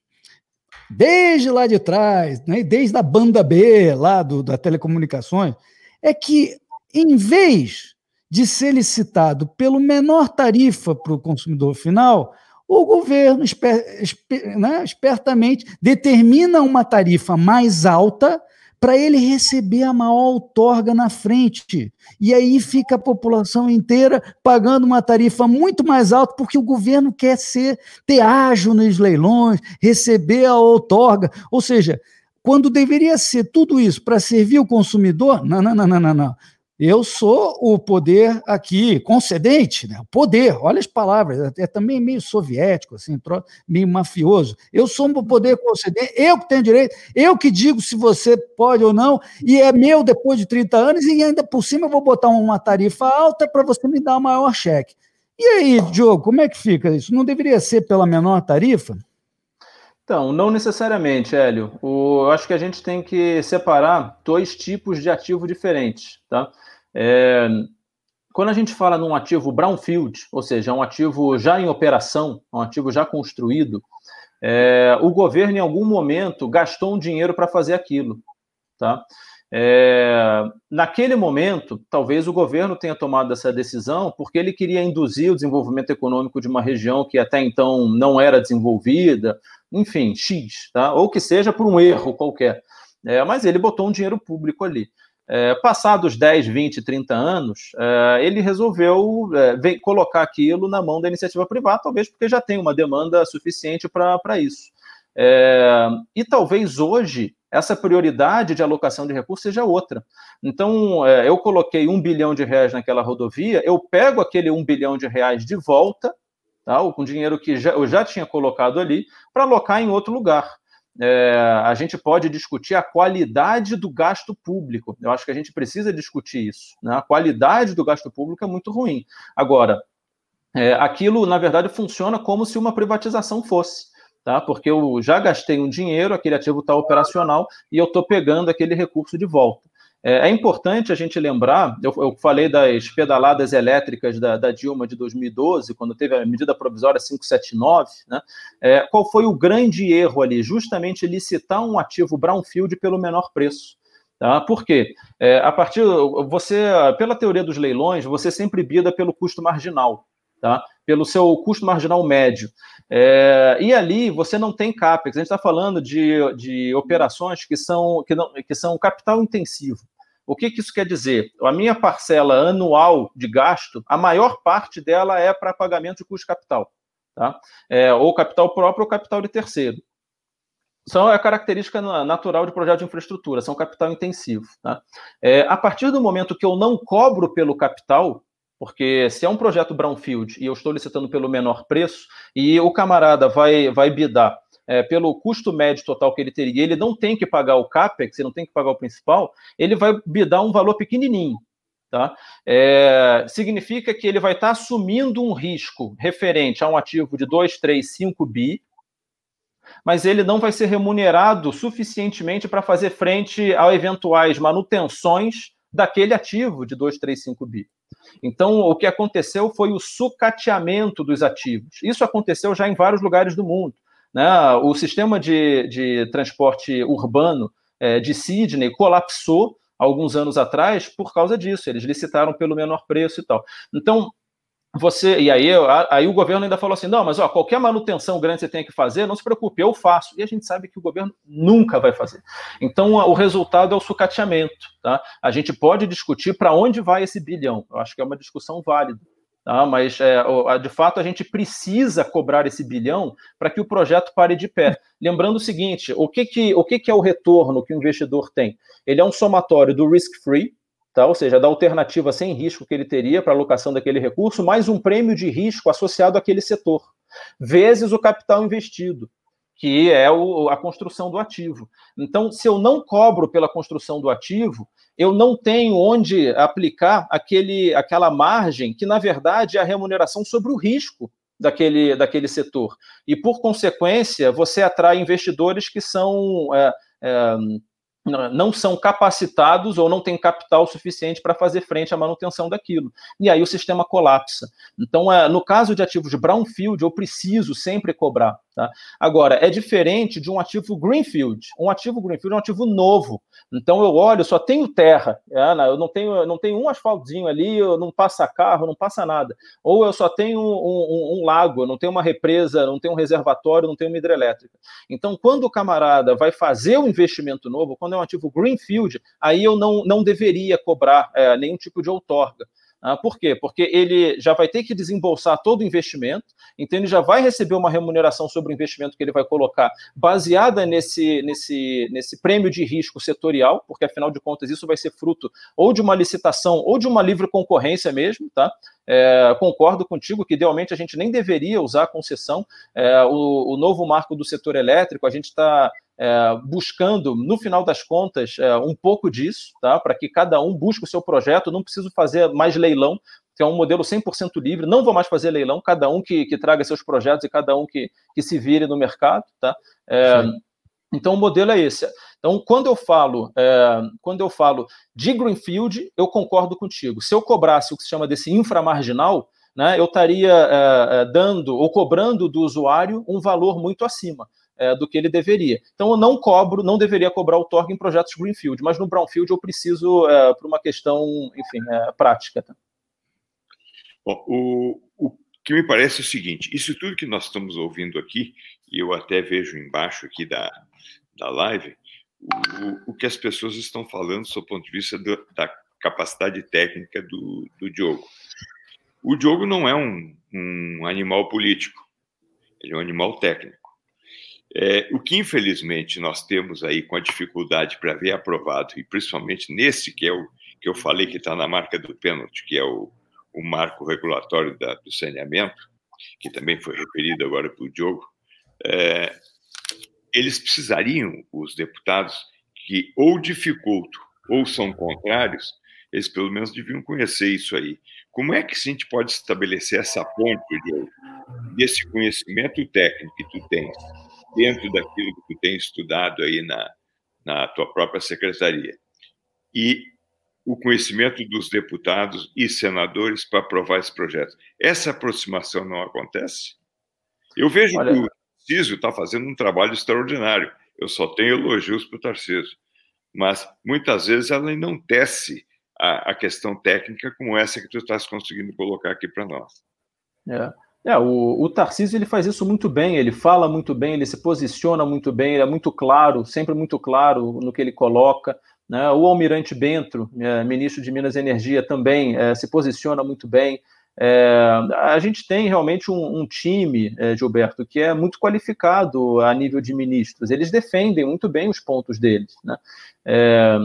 desde lá de trás, né, desde a banda B lá do, da telecomunicações, é que em vez de ser licitado pelo menor tarifa para o consumidor final, o governo esper, esper, né, espertamente determina uma tarifa mais alta para ele receber a maior outorga na frente. E aí fica a população inteira pagando uma tarifa muito mais alta, porque o governo quer ser ter ágil nos leilões, receber a outorga. Ou seja, quando deveria ser tudo isso para servir o consumidor, não, não, não, não, não, não. Eu sou o poder aqui, concedente, né? poder, olha as palavras, é também meio soviético, assim, meio mafioso. Eu sou o poder concedente, eu que tenho direito, eu que digo se você pode ou não, e é meu depois de 30 anos, e ainda por cima eu vou botar uma tarifa alta para você me dar o maior cheque. E aí, Diogo, como é que fica isso? Não deveria ser pela menor tarifa? Então, não necessariamente, Hélio. O, eu acho que a gente tem que separar dois tipos de ativo diferentes, tá? É, quando a gente fala num ativo brownfield, ou seja, um ativo já em operação, um ativo já construído, é, o governo em algum momento gastou um dinheiro para fazer aquilo, tá? É, naquele momento, talvez o governo tenha tomado essa decisão porque ele queria induzir o desenvolvimento econômico de uma região que até então não era desenvolvida, enfim, X, tá? ou que seja por um erro qualquer. É, mas ele botou um dinheiro público ali. É, passados 10, 20, 30 anos, é, ele resolveu é, colocar aquilo na mão da iniciativa privada, talvez porque já tem uma demanda suficiente para isso. É, e talvez hoje essa prioridade de alocação de recursos seja outra. Então, é, eu coloquei um bilhão de reais naquela rodovia, eu pego aquele um bilhão de reais de volta, tá, com dinheiro que já, eu já tinha colocado ali, para alocar em outro lugar. É, a gente pode discutir a qualidade do gasto público. Eu acho que a gente precisa discutir isso. Né? A qualidade do gasto público é muito ruim. Agora, é, aquilo, na verdade, funciona como se uma privatização fosse tá? Porque eu já gastei um dinheiro, aquele ativo está operacional e eu estou pegando aquele recurso de volta. É, é importante a gente lembrar, eu, eu, falei das pedaladas elétricas da, da, Dilma de 2012, quando teve a medida provisória 579, né? É, qual foi o grande erro ali? Justamente licitar um ativo brownfield pelo menor preço. Tá? Por quê? É, a partir você, pela teoria dos leilões, você sempre bida pelo custo marginal, tá? Pelo seu custo marginal médio. É, e ali você não tem CAPEX, a gente está falando de, de operações que são, que, não, que são capital intensivo. O que, que isso quer dizer? A minha parcela anual de gasto, a maior parte dela é para pagamento de custo de capital, tá? É, ou capital próprio ou capital de terceiro. São a característica natural de projeto de infraestrutura, são capital intensivo. Tá? É, a partir do momento que eu não cobro pelo capital, porque se é um projeto brownfield e eu estou licitando pelo menor preço e o camarada vai, vai bidar é, pelo custo médio total que ele teria, ele não tem que pagar o CAPEX, ele não tem que pagar o principal, ele vai bidar um valor pequenininho. Tá? É, significa que ele vai estar assumindo um risco referente a um ativo de 2, 3, 5 bi, mas ele não vai ser remunerado suficientemente para fazer frente a eventuais manutenções daquele ativo de 2, 3, 5 bi. Então, o que aconteceu foi o sucateamento dos ativos. Isso aconteceu já em vários lugares do mundo. Né? O sistema de, de transporte urbano é, de Sydney colapsou alguns anos atrás por causa disso. Eles licitaram pelo menor preço e tal. Então, você e aí, aí o governo ainda falou assim, não, mas ó, qualquer manutenção grande que você tem que fazer, não se preocupe, eu faço. E a gente sabe que o governo nunca vai fazer. Então o resultado é o sucateamento, tá? A gente pode discutir para onde vai esse bilhão. Eu acho que é uma discussão válida. Tá? Mas é, de fato a gente precisa cobrar esse bilhão para que o projeto pare de pé. Lembrando o seguinte: o que, que, o que, que é o retorno que o investidor tem? Ele é um somatório do risk-free, tá? ou seja, da alternativa sem risco que ele teria para alocação daquele recurso, mais um prêmio de risco associado àquele setor, vezes o capital investido, que é o, a construção do ativo. Então, se eu não cobro pela construção do ativo, eu não tenho onde aplicar aquele, aquela margem que, na verdade, é a remuneração sobre o risco daquele, daquele setor. E, por consequência, você atrai investidores que são. É, é, não são capacitados ou não têm capital suficiente para fazer frente à manutenção daquilo. E aí o sistema colapsa. Então, é, no caso de ativos brownfield, eu preciso sempre cobrar. Tá? Agora, é diferente de um ativo greenfield. Um ativo greenfield é um ativo novo. Então, eu olho, só tenho terra. É, eu não tenho, não tenho um asfaltozinho ali, não passa carro, não passa nada. Ou eu só tenho um, um, um lago, não tenho uma represa, não tenho um reservatório, não tenho uma hidrelétrica. Então, quando o camarada vai fazer um investimento novo, quando é um ativo greenfield, aí eu não, não deveria cobrar é, nenhum tipo de outorga. Ah, por quê? Porque ele já vai ter que desembolsar todo o investimento, então ele já vai receber uma remuneração sobre o investimento que ele vai colocar, baseada nesse, nesse, nesse prêmio de risco setorial, porque afinal de contas isso vai ser fruto ou de uma licitação ou de uma livre concorrência mesmo, tá? É, concordo contigo que idealmente a gente nem deveria usar a concessão. É, o, o novo marco do setor elétrico, a gente está é, buscando, no final das contas, é, um pouco disso, tá? para que cada um busque o seu projeto. Não preciso fazer mais leilão, que é um modelo 100% livre. Não vou mais fazer leilão, cada um que, que traga seus projetos e cada um que, que se vire no mercado. Tá? É, então, o modelo é esse. Então, quando eu falo, é, quando eu falo de Greenfield, eu concordo contigo. Se eu cobrasse o que se chama desse inframarginal, né, eu estaria é, é dando ou cobrando do usuário um valor muito acima. É, do que ele deveria. Então, eu não cobro, não deveria cobrar o torque em projetos Greenfield, mas no Brownfield eu preciso é, para uma questão, enfim, é, prática. Tá? Bom, o, o que me parece é o seguinte: isso tudo que nós estamos ouvindo aqui, e eu até vejo embaixo aqui da, da live, o, o que as pessoas estão falando do ponto de vista do, da capacidade técnica do, do Diogo. O Diogo não é um, um animal político, ele é um animal técnico. É, o que, infelizmente, nós temos aí com a dificuldade para ver aprovado, e principalmente nesse que é o que eu falei que está na marca do pênalti, que é o, o marco regulatório da, do saneamento, que também foi referido agora pelo Diogo, é, eles precisariam, os deputados, que ou dificultam ou são contrários, eles pelo menos deviam conhecer isso aí. Como é que a gente pode estabelecer essa ponte de, desse conhecimento técnico que tu tens dentro daquilo que tu tens estudado aí na, na tua própria secretaria e o conhecimento dos deputados e senadores para aprovar esse projeto? Essa aproximação não acontece? Eu vejo Olha... que o Tarcísio está fazendo um trabalho extraordinário. Eu só tenho elogios para o Tarcísio. Mas muitas vezes ela não tece a, a questão técnica como essa que tu estás conseguindo colocar aqui para nós. É. É, o, o Tarcísio ele faz isso muito bem, ele fala muito bem, ele se posiciona muito bem, ele é muito claro, sempre muito claro no que ele coloca. Né? O Almirante Bento, é, ministro de Minas e Energia, também é, se posiciona muito bem. É, a gente tem realmente um, um time, é, Gilberto, que é muito qualificado a nível de ministros. Eles defendem muito bem os pontos deles. Né? É,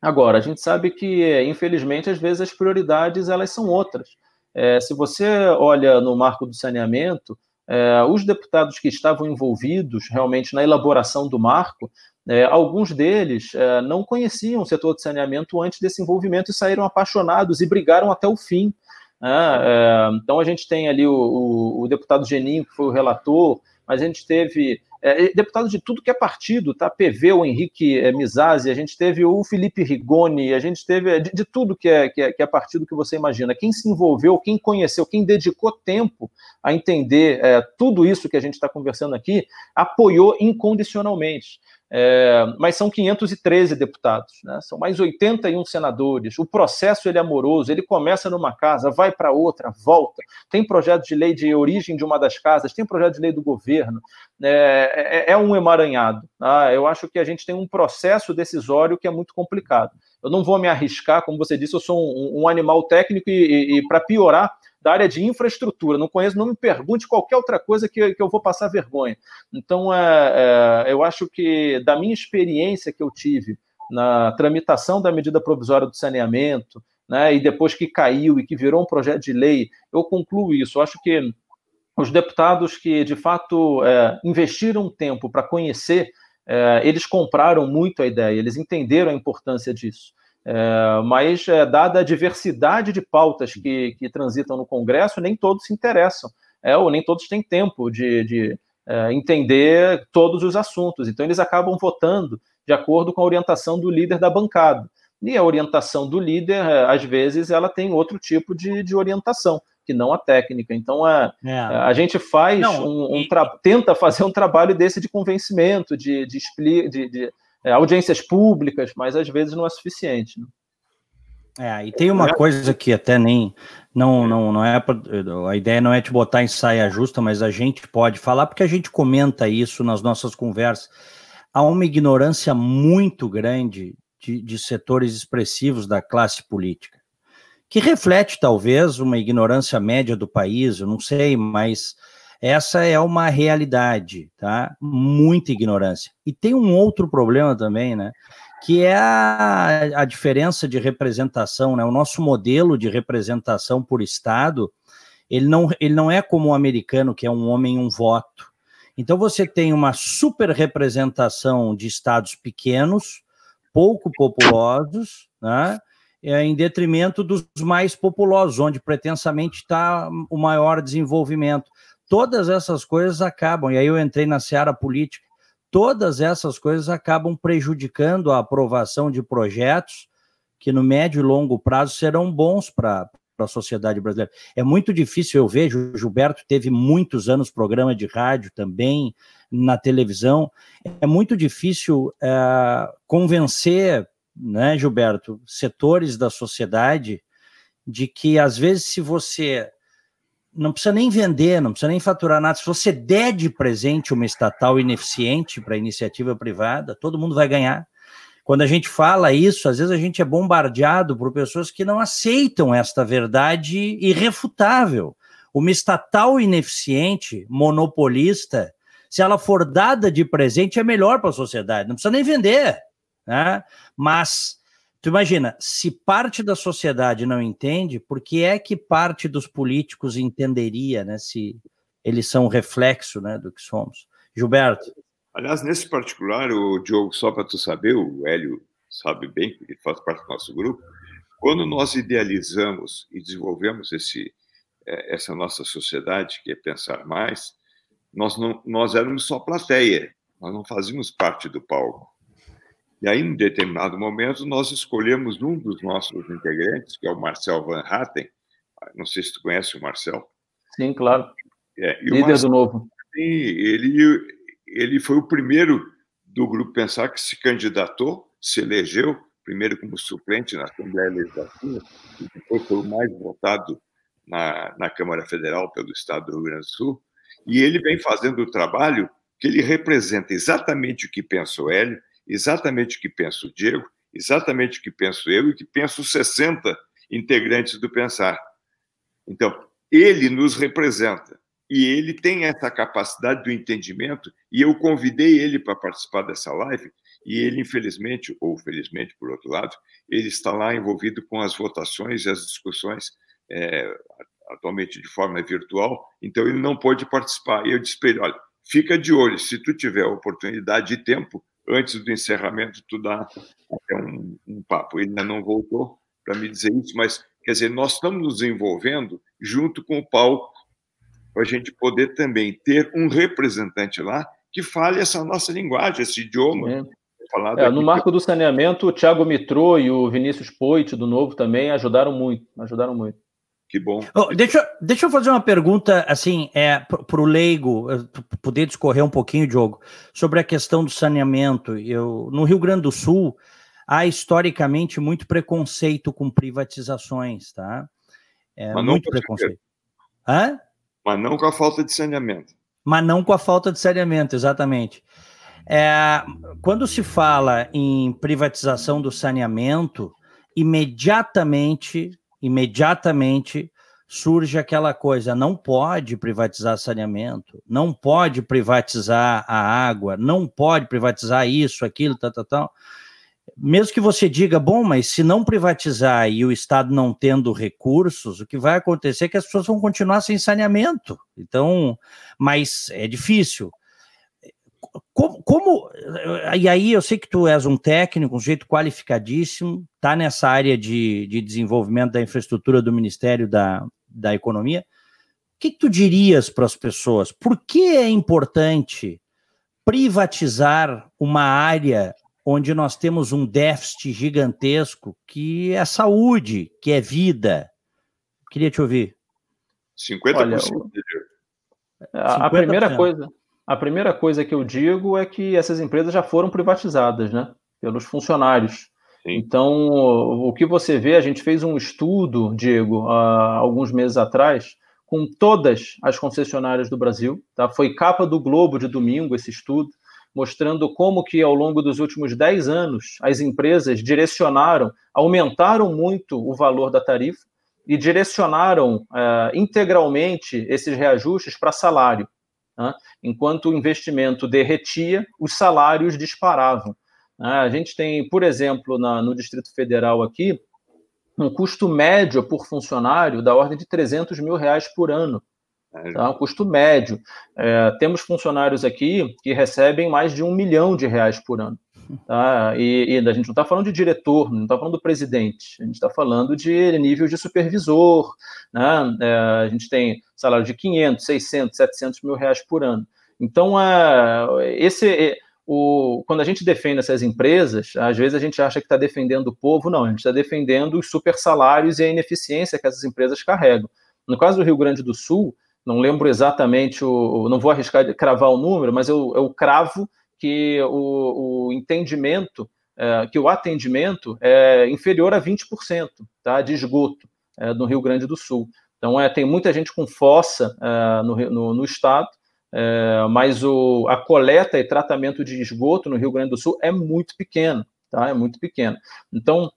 Agora, a gente sabe que, infelizmente, às vezes as prioridades elas são outras. É, se você olha no marco do saneamento, é, os deputados que estavam envolvidos realmente na elaboração do marco, é, alguns deles é, não conheciam o setor de saneamento antes desse envolvimento e saíram apaixonados e brigaram até o fim. Né? É, então a gente tem ali o, o, o deputado Geninho, que foi o relator, mas a gente teve é, deputado de tudo que é partido, tá? PV, o Henrique é, Mizazzi, a gente teve o Felipe Rigoni, a gente teve é, de, de tudo que é, que é, que, é, partido que você imagina. Quem se envolveu, quem conheceu, quem dedicou tempo a entender é, tudo isso que a gente está conversando aqui, apoiou incondicionalmente. É, mas são 513 deputados, né? são mais 81 senadores. O processo ele é amoroso, ele começa numa casa, vai para outra, volta. Tem projeto de lei de origem de uma das casas, tem projeto de lei do governo. É, é, é um emaranhado. Tá? Eu acho que a gente tem um processo decisório que é muito complicado. Eu não vou me arriscar, como você disse, eu sou um, um animal técnico e, e, e para piorar, da área de infraestrutura. Não conheço, não me pergunte qualquer outra coisa que, que eu vou passar vergonha. Então, é, é, eu acho que, da minha experiência que eu tive na tramitação da medida provisória do saneamento, né, e depois que caiu e que virou um projeto de lei, eu concluo isso. Eu acho que os deputados que, de fato, é, investiram tempo para conhecer, é, eles compraram muito a ideia, eles entenderam a importância disso. É, mas, é, dada a diversidade de pautas que, que transitam no Congresso, nem todos se interessam, é, ou nem todos têm tempo de, de é, entender todos os assuntos. Então, eles acabam votando de acordo com a orientação do líder da bancada. E a orientação do líder, é, às vezes, ela tem outro tipo de, de orientação, que não a técnica. Então, é, é. a gente faz não, um, um e... tenta fazer um trabalho desse de convencimento, de, de, de, de é, audiências públicas, mas às vezes não é suficiente. Né? É, e tem uma coisa que até nem não não não é a ideia não é te botar em saia justa, mas a gente pode falar porque a gente comenta isso nas nossas conversas. Há uma ignorância muito grande de, de setores expressivos da classe política, que reflete talvez uma ignorância média do país, eu não sei, mas essa é uma realidade, tá? Muita ignorância. E tem um outro problema também, né? Que é a, a diferença de representação, né? O nosso modelo de representação por Estado, ele não, ele não é como o americano, que é um homem, um voto. Então você tem uma super representação de estados pequenos, pouco populosos, né? É, em detrimento dos mais populosos, onde pretensamente está o maior desenvolvimento todas essas coisas acabam, e aí eu entrei na seara política, todas essas coisas acabam prejudicando a aprovação de projetos que no médio e longo prazo serão bons para a sociedade brasileira. É muito difícil, eu vejo, o Gilberto teve muitos anos programa de rádio também, na televisão, é muito difícil é, convencer, né, Gilberto, setores da sociedade de que, às vezes, se você não precisa nem vender, não precisa nem faturar nada. Se você der de presente uma estatal ineficiente para iniciativa privada, todo mundo vai ganhar. Quando a gente fala isso, às vezes a gente é bombardeado por pessoas que não aceitam esta verdade irrefutável. Uma estatal ineficiente, monopolista, se ela for dada de presente, é melhor para a sociedade. Não precisa nem vender. Né? Mas, tu imagina, se parte da sociedade não entende, por que é que parte dos políticos entenderia, né? Se eles são reflexo né, do que somos. Gilberto. Aliás, nesse particular, o Diogo, só para tu saber, o Hélio sabe bem, ele faz parte do nosso grupo, quando nós idealizamos e desenvolvemos esse, é, essa nossa sociedade, que é pensar mais, nós, não, nós éramos só plateia, nós não fazíamos parte do palco. E aí, em determinado momento, nós escolhemos um dos nossos integrantes, que é o Marcel Van Hatten. Não sei se tu conhece o Marcel. Sim, claro. É, Líder Marcel, do Novo. Sim, ele, ele foi o primeiro do Grupo Pensar que se candidatou, se elegeu, primeiro como suplente na Assembleia Legislativa, e depois foi o mais votado na, na Câmara Federal pelo Estado do Rio Grande do Sul. E ele vem fazendo o trabalho que ele representa exatamente o que pensa o Hélio, exatamente o que pensa o Diego, exatamente o que penso eu e o que penso os 60 integrantes do Pensar. Então, ele nos representa e ele tem essa capacidade do entendimento, e eu convidei ele para participar dessa live, e ele, infelizmente, ou felizmente, por outro lado, ele está lá envolvido com as votações e as discussões, é, atualmente de forma virtual, então ele não pôde participar. E eu disse para ele, olha, fica de olho, se tu tiver oportunidade e tempo, antes do encerramento, tu dá até um, um papo. Ele ainda não voltou para me dizer isso, mas, quer dizer, nós estamos nos envolvendo junto com o palco para a gente poder também ter um representante lá que fale essa nossa linguagem, esse idioma. É. É, no marco do saneamento, o Thiago Mitrô e o Vinícius Poit, do Novo, também ajudaram muito. Ajudaram muito. Que bom. Oh, deixa, deixa eu fazer uma pergunta, assim, é, para o leigo, poder discorrer um pouquinho, Diogo, sobre a questão do saneamento. Eu, no Rio Grande do Sul, há historicamente muito preconceito com privatizações, tá? É, muito preconceito. Hã? Mas não com a falta de saneamento. Mas não com a falta de saneamento, exatamente. É, quando se fala em privatização do saneamento, imediatamente, imediatamente surge aquela coisa: não pode privatizar saneamento, não pode privatizar a água, não pode privatizar isso, aquilo, tal, tal, tal mesmo que você diga, bom, mas se não privatizar e o Estado não tendo recursos, o que vai acontecer é que as pessoas vão continuar sem saneamento. Então, mas é difícil. Como, como, e aí eu sei que tu és um técnico, um jeito qualificadíssimo, tá nessa área de, de desenvolvimento da infraestrutura do Ministério da, da Economia. O que, que tu dirias para as pessoas? Por que é importante privatizar uma área onde nós temos um déficit gigantesco que é saúde, que é vida. Queria te ouvir. 50%. Olha, a, a primeira coisa, a primeira coisa que eu digo é que essas empresas já foram privatizadas, né, pelos funcionários. Sim. Então, o que você vê, a gente fez um estudo, Diego, há alguns meses atrás, com todas as concessionárias do Brasil, tá? Foi capa do Globo de domingo esse estudo mostrando como que ao longo dos últimos 10 anos as empresas direcionaram, aumentaram muito o valor da tarifa e direcionaram uh, integralmente esses reajustes para salário. Né? Enquanto o investimento derretia, os salários disparavam. Né? A gente tem, por exemplo, na, no Distrito Federal aqui, um custo médio por funcionário da ordem de 300 mil reais por ano. Tá? Um custo médio. É, temos funcionários aqui que recebem mais de um milhão de reais por ano. Tá? E, e a gente não está falando de diretor, não está falando do presidente, a gente está falando de nível de supervisor. Né? É, a gente tem salário de 500, 600, 700 mil reais por ano. Então, é, esse, é, o, quando a gente defende essas empresas, às vezes a gente acha que está defendendo o povo, não, a gente está defendendo os super salários e a ineficiência que essas empresas carregam. No caso do Rio Grande do Sul, não lembro exatamente, o, não vou arriscar de cravar o número, mas eu, eu cravo que o, o entendimento, é, que o atendimento é inferior a 20% tá, de esgoto é, no Rio Grande do Sul. Então, é, tem muita gente com fossa é, no, no, no, estado, é, mas o, a coleta e tratamento de esgoto no Rio Grande do Sul é muito pequeno, tá? É muito pequeno. Então,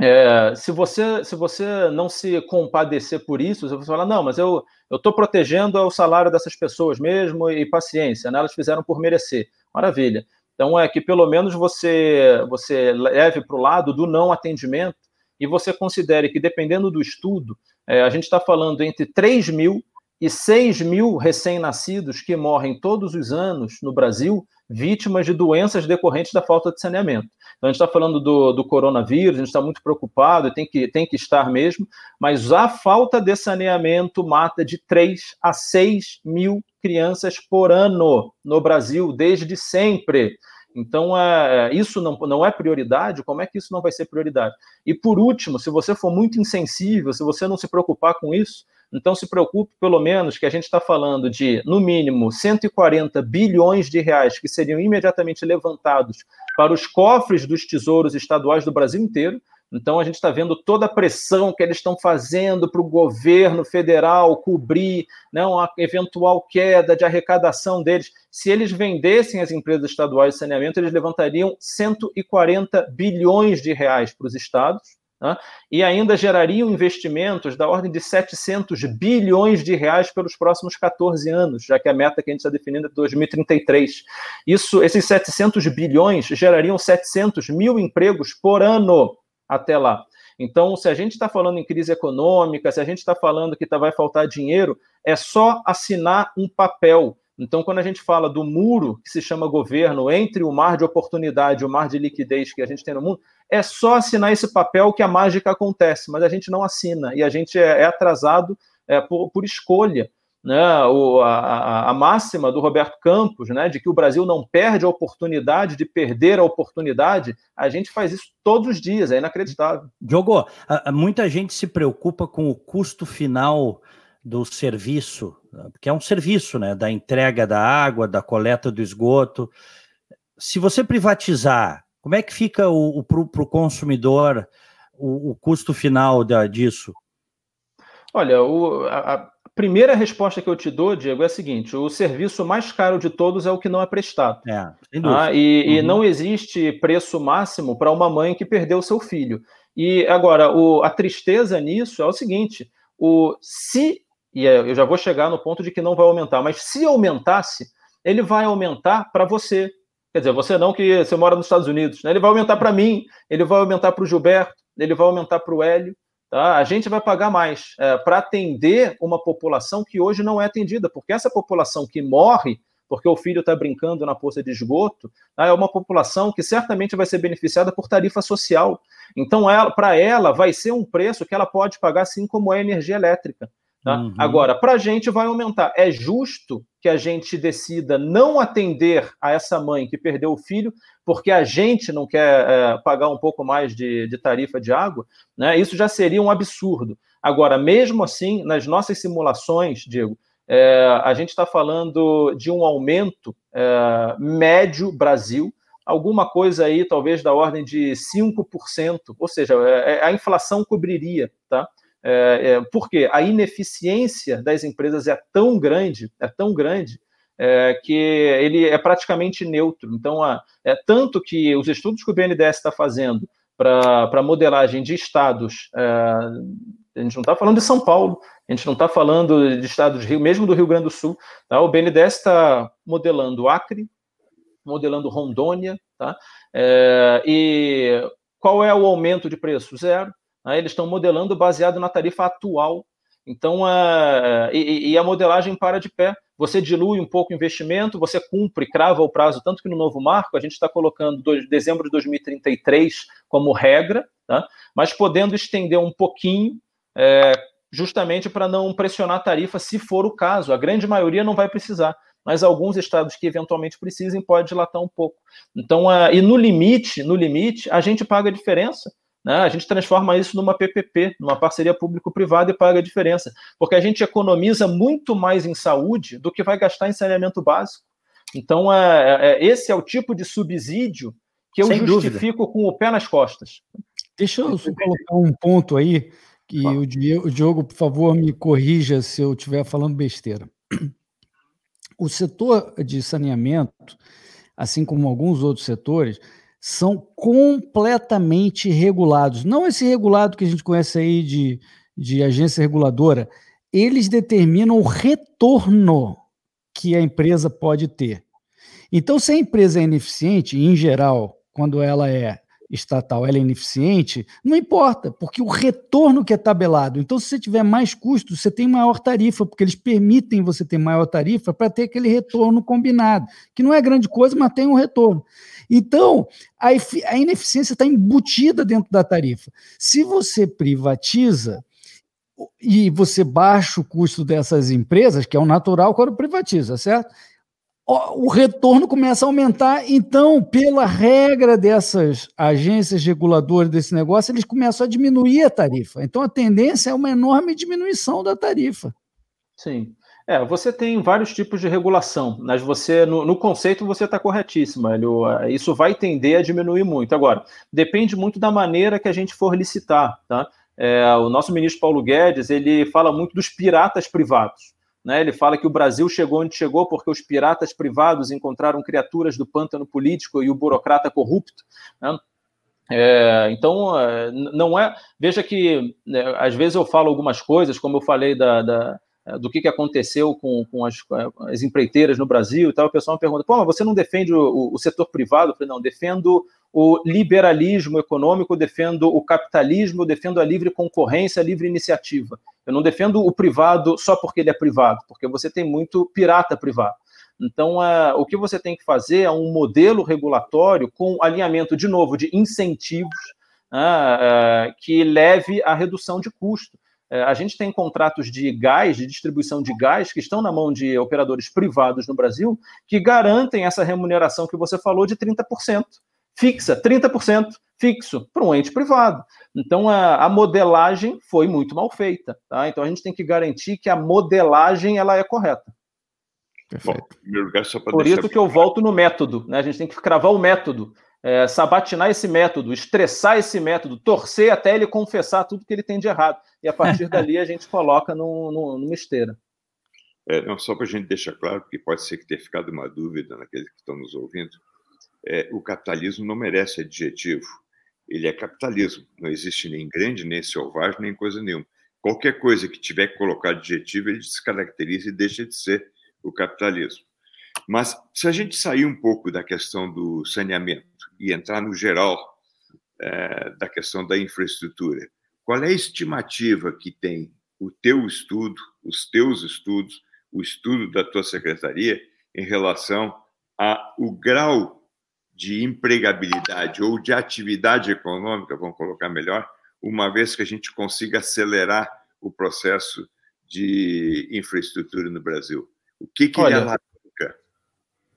é, se você se você não se compadecer por isso, você falar, não, mas eu estou protegendo o salário dessas pessoas mesmo e paciência, né? elas fizeram por merecer. Maravilha. Então é que pelo menos você você leve para o lado do não atendimento e você considere que dependendo do estudo, é, a gente está falando entre 3 mil e 6 mil recém-nascidos que morrem todos os anos no Brasil vítimas de doenças decorrentes da falta de saneamento. Então, a gente está falando do, do, coronavírus, a gente está muito preocupado, tem que, tem que estar mesmo, mas a falta de saneamento mata de 3 a 6 mil crianças por ano no Brasil, desde sempre. Então, é, isso não, não é prioridade, como é que isso não vai ser prioridade? E, por último, se você for muito insensível, se você não se preocupar com isso, então se preocupe pelo menos que a gente está falando de, no mínimo, 140 bilhões de reais que seriam imediatamente levantados para os cofres dos tesouros estaduais do Brasil inteiro. Então a gente está vendo toda a pressão que eles estão fazendo para o governo federal cobrir né, uma eventual queda de arrecadação deles. Se eles vendessem as empresas estaduais de saneamento, eles levantariam 140 bilhões de reais para os estados né? e ainda gerariam investimentos da ordem de 700 bilhões de reais pelos próximos 14 anos, já que a meta que a gente está definindo é 2033. Isso, esses 700 bilhões gerariam 700 mil empregos por ano até lá. Então, se a gente está falando em crise econômica, se a gente está falando que tá, vai faltar dinheiro, é só assinar um papel então, quando a gente fala do muro que se chama governo entre o mar de oportunidade e o mar de liquidez que a gente tem no mundo, é só assinar esse papel que a mágica acontece, mas a gente não assina e a gente é, é atrasado é, por, por, escolha. Né? A, a, máxima do Roberto Campos, né, de que o Brasil não perde a oportunidade de perder a oportunidade, a gente faz isso todos os dias, é inacreditável. Diogo, muita gente se preocupa com o custo final do serviço, que é um serviço, né, da entrega da água, da coleta do esgoto. Se você privatizar, como é que fica o, o para o consumidor o, o, custo final da, disso? Olha, o, a, primeira resposta que eu te dou, Diego, é a seguinte: o serviço mais caro de todos é o que não é prestado. É, sem dúvida. Ah, e, uhum. e, não existe preço máximo para uma mãe que perdeu seu filho. E agora, o, a tristeza nisso é o seguinte: o, se e é, eu já vou chegar no ponto de que não vai aumentar, mas se aumentasse, ele vai aumentar para você. Quer dizer, você não que você mora nos Estados Unidos, né? ele vai aumentar para mim, ele vai aumentar para o Gilberto, ele vai aumentar para o Hélio. Tá? A gente vai pagar mais é, para atender uma população que hoje não é atendida, porque essa população que morre porque o filho está brincando na poça de esgoto, tá? é uma população que certamente vai ser beneficiada por tarifa social. Então, para ela, vai ser um preço que ela pode pagar, assim como é a energia elétrica. Tá? Uhum. Agora, para a gente vai aumentar. É justo que a gente decida não atender a essa mãe que perdeu o filho, porque a gente não quer é, pagar um pouco mais de, de, tarifa de água? Né? Isso já seria um absurdo. Agora, mesmo assim, nas nossas simulações, Diego, é, a gente está falando de um aumento é, médio Brasil, alguma coisa aí, talvez da ordem de 5%, ou seja, é, é, a inflação cobriria, tá? É, é, porque a ineficiência das empresas é tão grande, é tão grande, é, que ele é praticamente neutro. Então, a, é tanto que os estudos que o BNDES está fazendo para modelagem de estados, é, a gente não está falando de São Paulo, a gente não está falando de estados Rio, mesmo do Rio Grande do Sul. Tá? O BNDES está modelando Acre, modelando Rondônia, tá? É, e qual é o aumento de preço? Zero. Né? Eles estão modelando baseado na tarifa atual. Então, a, e, e, a modelagem para de pé. Você dilui um pouco o investimento, você cumpre, crava o prazo, tanto que no novo marco a gente está colocando dois, dezembro de 2033 como regra, tá? mas podendo estender um pouquinho, é, justamente para não pressionar a tarifa, se for o caso. A grande maioria não vai precisar. mas alguns estados que eventualmente precisem pode dilatar um pouco. Então, uh, e no limite, no limite, a gente paga a diferença. Né? A gente transforma isso numa PPP, numa parceria público-privada e paga a diferença, porque a gente economiza muito mais em saúde do que vai gastar em saneamento básico. Então, é, é esse é o tipo de subsídio que eu Sem justifico dúvida. com o pé nas costas. Deixa eu colocar um ponto aí, que o Diogo, por favor, me corrija se eu estiver falando besteira. O setor de saneamento, assim como alguns outros setores, são completamente regulados. Não esse regulado que a gente conhece aí de, de agência reguladora, eles determinam o retorno que a empresa pode ter. Então, se a empresa é ineficiente, em geral, quando ela é estatal ela é ineficiente, não importa, porque o retorno que é tabelado. Então, se você tiver mais custos, você tem maior tarifa, porque eles permitem você ter maior tarifa para ter aquele retorno combinado, que não é grande coisa, mas tem um retorno. Então, a, a ineficiência está embutida dentro da tarifa. Se você privatiza e você baixa o custo dessas empresas, que é o natural quando privatiza, certo? O retorno começa a aumentar. Então, pela regra dessas agências reguladoras desse negócio, eles começam a diminuir a tarifa. Então, a tendência é uma enorme diminuição da tarifa. Sim. É, você tem vários tipos de regulação, mas você, no, no conceito, você está corretíssimo, Hélio. Isso vai tender a diminuir muito. Agora, depende muito da maneira que a gente for licitar, tá? É, o nosso ministro Paulo Guedes, ele fala muito dos piratas privados. Né? Ele fala que o Brasil chegou onde chegou porque os piratas privados encontraram criaturas do pântano político e o burocrata corrupto. Né? É, então, é, não é. Veja que né, às vezes eu falo algumas coisas, como eu falei da, da do que, que aconteceu com, com as, as, empreiteiras no Brasil e tal. O pessoal me pergunta: pô, mas você não defende o, o setor privado? Eu falei: não, defendo o liberalismo econômico, defendo o capitalismo, defendo a livre concorrência, a livre iniciativa. Eu não defendo o privado só porque ele é privado, porque você tem muito pirata privado. Então, o que você tem que fazer é um modelo regulatório com alinhamento, de novo, de incentivos uh, uh, que leve à redução de custo. É, a gente tem contratos de gás, de distribuição de gás, que estão na mão de operadores privados no Brasil, que garantem essa remuneração que você falou de 30% fixa, 30% fixo para um ente privado. Então a, a, modelagem foi muito mal feita. Tá? Então a gente tem que garantir que a modelagem ela é correta. Bom, lugar, Por isso que eu volto no método. Né? A gente tem que cravar o método, é, sabatinar esse método, estressar esse método, torcer até ele confessar tudo que ele tem de errado. E a partir dali a gente coloca no, no, numa esteira. É, não, só para a gente deixar claro, porque pode ser que tenha ficado uma dúvida naqueles que estão nos ouvindo é, o capitalismo não merece adjetivo. Ele é capitalismo. Não existe nem grande, nem selvagem, nem coisa nenhuma. Qualquer coisa que tiver que colocar adjetivo, ele descaracteriza e deixa de ser o capitalismo. Mas se a gente sair um pouco da questão do saneamento e entrar no geral é, da questão da infraestrutura, qual é a estimativa que tem o teu estudo, os teus estudos, o estudo da tua secretaria em relação ao grau de empregabilidade ou de atividade econômica, vamos colocar melhor, uma vez que a gente consiga acelerar o processo de infraestrutura no Brasil? O que, que Olha, ele alavanca?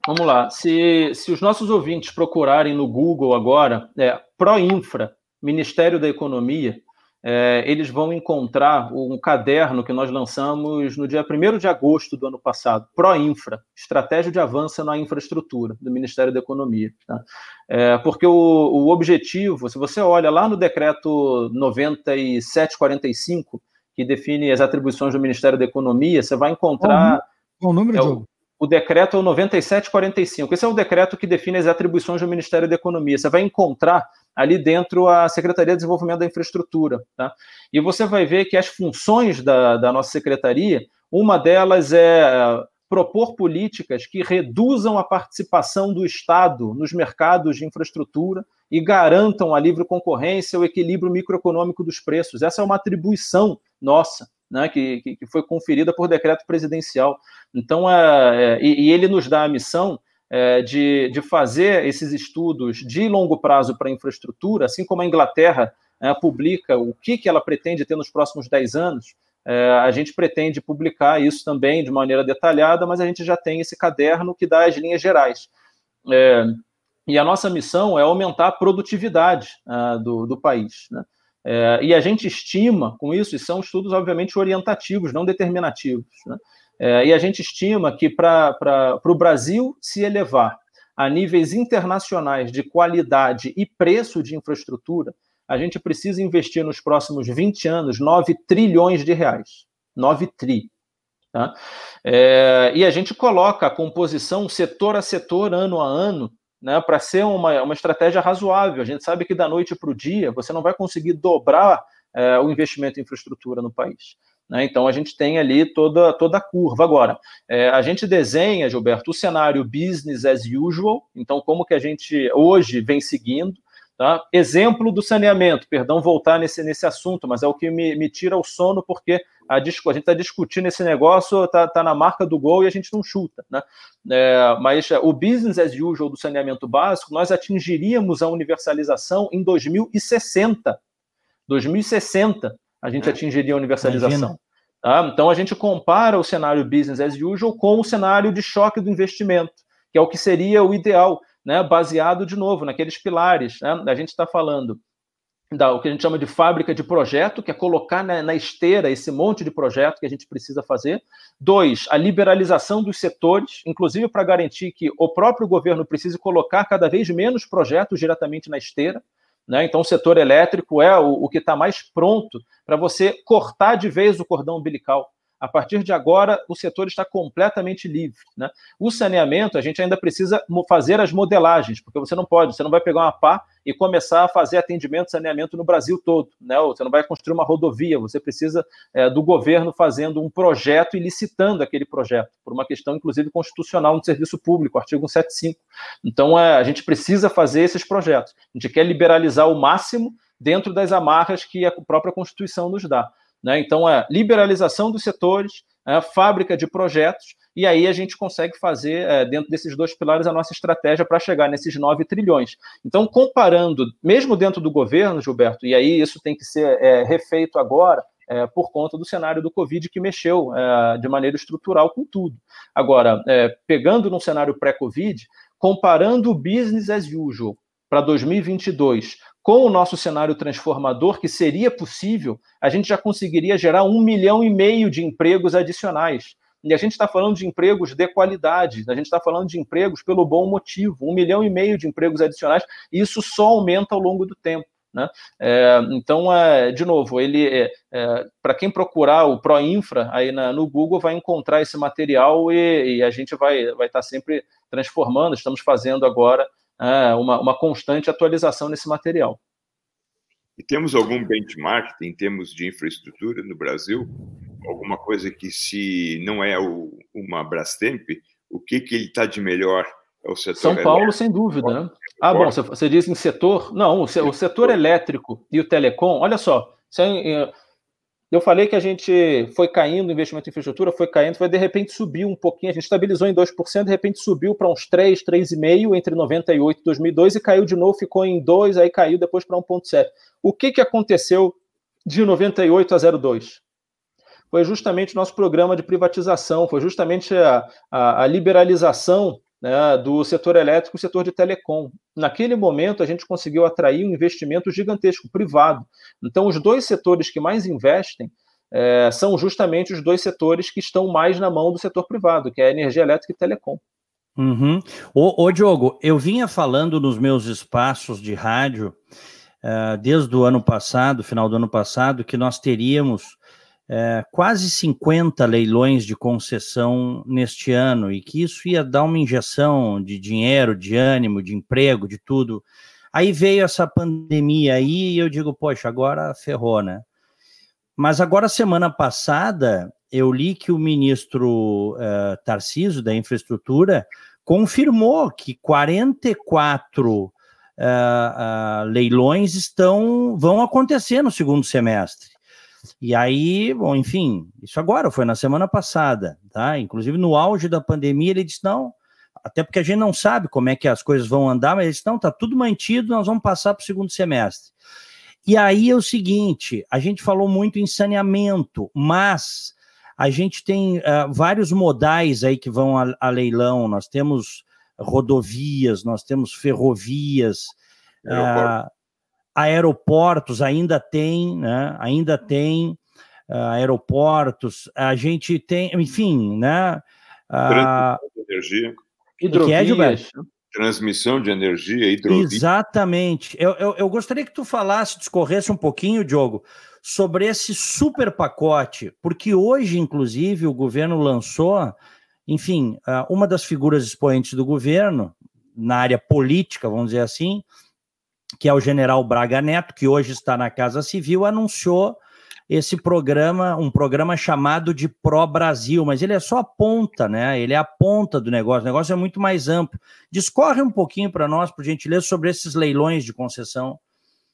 Vamos lá. Se, se os nossos ouvintes procurarem no Google agora, é, Proinfra, Ministério da Economia, é, eles vão encontrar um caderno que nós lançamos no dia 1 de agosto do ano passado, ProInfra, Estratégia de Avanço na Infraestrutura, do Ministério da Economia. Tá? É, porque o, o, objetivo, se você olha lá no decreto 9745, que define as atribuições do Ministério da Economia, você vai encontrar. Qual o número, é, o, o decreto é o 9745. Esse é o decreto que define as atribuições do Ministério da Economia. Você vai encontrar ali dentro a Secretaria de Desenvolvimento da Infraestrutura. Tá? E você vai ver que as funções da, da nossa secretaria, uma delas é propor políticas que reduzam a participação do Estado nos mercados de infraestrutura e garantam a livre concorrência, o equilíbrio microeconômico dos preços. Essa é uma atribuição nossa. Né, que, que foi conferida por decreto presidencial. Então, é, é, e ele nos dá a missão é, de, de fazer esses estudos de longo prazo para infraestrutura, assim como a Inglaterra é, publica o que, que ela pretende ter nos próximos 10 anos, é, a gente pretende publicar isso também de maneira detalhada, mas a gente já tem esse caderno que dá as linhas gerais. É, e a nossa missão é aumentar a produtividade uh, do, do, país. Né? É, e a gente estima com isso, e são estudos, obviamente, orientativos, não determinativos. Né? É, e a gente estima que para o Brasil se elevar a níveis internacionais de qualidade e preço de infraestrutura, a gente precisa investir nos próximos 20 anos 9 trilhões de reais. 9 tri. Tá? É, e a gente coloca a composição setor a setor, ano a ano, né, para ser uma, uma estratégia razoável. A gente sabe que da noite para o dia você não vai conseguir dobrar é, o investimento em infraestrutura no país. Né? Então a gente tem ali toda, toda a curva. Agora, é, a gente desenha, Gilberto, o cenário business as usual, então como que a gente hoje vem seguindo. Tá? Exemplo do saneamento, perdão voltar nesse, nesse assunto, mas é o que me, me tira o sono, porque a, a gente está discutindo esse negócio, está tá na marca do gol e a gente não chuta. Né? É, mas o business as usual do saneamento básico, nós atingiríamos a universalização em 2060. 2060 a gente é. atingiria a universalização. Tá? Então a gente compara o cenário business as usual com o cenário de choque do investimento, que é o que seria o ideal né, baseado de novo naqueles pilares. Né? A gente está falando da o que a gente chama de fábrica de projeto, que é colocar na, na, esteira esse monte de projeto que a gente precisa fazer. Dois, a liberalização dos setores, inclusive para garantir que o próprio governo precise colocar cada vez menos projetos diretamente na esteira. Né? Então, o setor elétrico é o, o que está mais pronto para você cortar de vez o cordão umbilical. A partir de agora, o setor está completamente livre. Né? O saneamento, a gente ainda precisa fazer as modelagens, porque você não pode, você não vai pegar uma pá e começar a fazer atendimento saneamento no Brasil todo. Né? Você não vai construir uma rodovia, você precisa é, do governo fazendo um projeto e licitando aquele projeto, por uma questão, inclusive, constitucional no serviço público, artigo 175. Então, é, a gente precisa fazer esses projetos. A gente quer liberalizar o máximo dentro das amarras que a própria Constituição nos dá. Né? Então, é liberalização dos setores, é, fábrica de projetos, e aí a gente consegue fazer, é, dentro desses dois pilares, a nossa estratégia para chegar nesses 9 trilhões. Então, comparando, mesmo dentro do governo, Gilberto, e aí isso tem que ser é, refeito agora, é, por conta do cenário do Covid que mexeu é, de maneira estrutural com tudo. Agora, é, pegando no cenário pré-Covid, comparando o business as usual para 2022 com o nosso cenário transformador, que seria possível, a gente já conseguiria gerar um milhão e meio de empregos adicionais. E a gente está falando de empregos de qualidade, a gente está falando de empregos pelo bom motivo, um milhão e meio de empregos adicionais, e isso só aumenta ao longo do tempo. Né? É, então, é, de novo, ele é, é para quem procurar o ProInfra aí na, no Google vai encontrar esse material e, e a gente vai estar vai tá sempre transformando. Estamos fazendo agora é, uma, uma constante atualização nesse material. E temos algum benchmark em termos de infraestrutura no Brasil? Alguma coisa que, se não é o, uma Brastemp, o que, que ele está de melhor? É o setor São Paulo, elétrico? sem dúvida. Né? Ah, bom, você, diz em setor? Não, o, o setor elétrico e o telecom, olha só, é, eu falei que a gente foi caindo, o investimento em infraestrutura foi caindo, foi de repente subiu um pouquinho, a gente estabilizou em 2%, de repente subiu para uns 3, 3,5% entre 98 e 2002 e caiu de novo, ficou em 2, aí caiu depois para 1,7%. O que, que aconteceu de 98 a 02? Foi justamente o nosso programa de privatização, foi justamente a, a, a liberalização né, do setor elétrico e setor de telecom. Naquele momento, a gente conseguiu atrair um investimento gigantesco privado. Então, os dois setores que mais investem é, são justamente os dois setores que estão mais na mão do setor privado, que é energia elétrica e telecom. Uhum. Ô, ô, Diogo, eu vinha falando nos meus espaços de rádio, uh, desde o ano passado, final do ano passado, que nós teríamos é, quase 50 leilões de concessão neste ano e que isso ia dar uma injeção de dinheiro, de ânimo, de emprego, de tudo. Aí veio essa pandemia aí e eu digo, poxa, agora ferrou, né? Mas agora, semana passada, eu li que o ministro uh, Tarciso da Infraestrutura confirmou que 44 uh, uh, leilões estão vão acontecer no segundo semestre. E aí, bom, enfim, isso agora foi na semana passada, tá? Inclusive no auge da pandemia, ele disse: não, até porque a gente não sabe como é que as coisas vão andar, mas ele disse: não, tá tudo mantido, nós vamos passar para o segundo semestre. E aí é o seguinte: a gente falou muito em saneamento, mas a gente tem uh, vários modais aí que vão a, a, leilão. Nós temos rodovias, nós temos ferrovias, uh, aeroportos ainda tem, né? Ainda tem uh, aeroportos. A gente tem, enfim, né? Uh, energia. Hidrovias. Transmissão de energia, hidrovia. Exatamente. Eu, eu, eu, gostaria que tu falasse, discorresse um pouquinho, Diogo, sobre esse super pacote, porque hoje, inclusive, o governo lançou, enfim, ah, uma das figuras expoentes do governo, na área política, vamos dizer assim, que é o general Braga Neto, que hoje está na Casa Civil, anunciou esse programa, um programa chamado de Pro Brasil, mas ele é só a ponta, né? Ele é a ponta do negócio. O negócio é muito mais amplo. Discorre um pouquinho para nós, por gentileza, sobre esses leilões de concessão.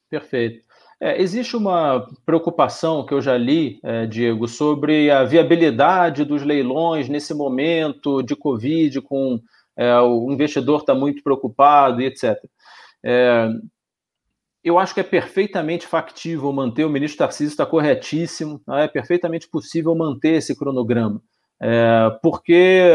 Perfeito. É, existe uma preocupação que eu já li, é, Diego, sobre a viabilidade dos leilões nesse momento de Covid, com é, o investidor está muito preocupado e etc. Eu acho que é perfeitamente factível manter, o ministro Tarcísio está corretíssimo, tá? é perfeitamente possível manter esse cronograma. É, porque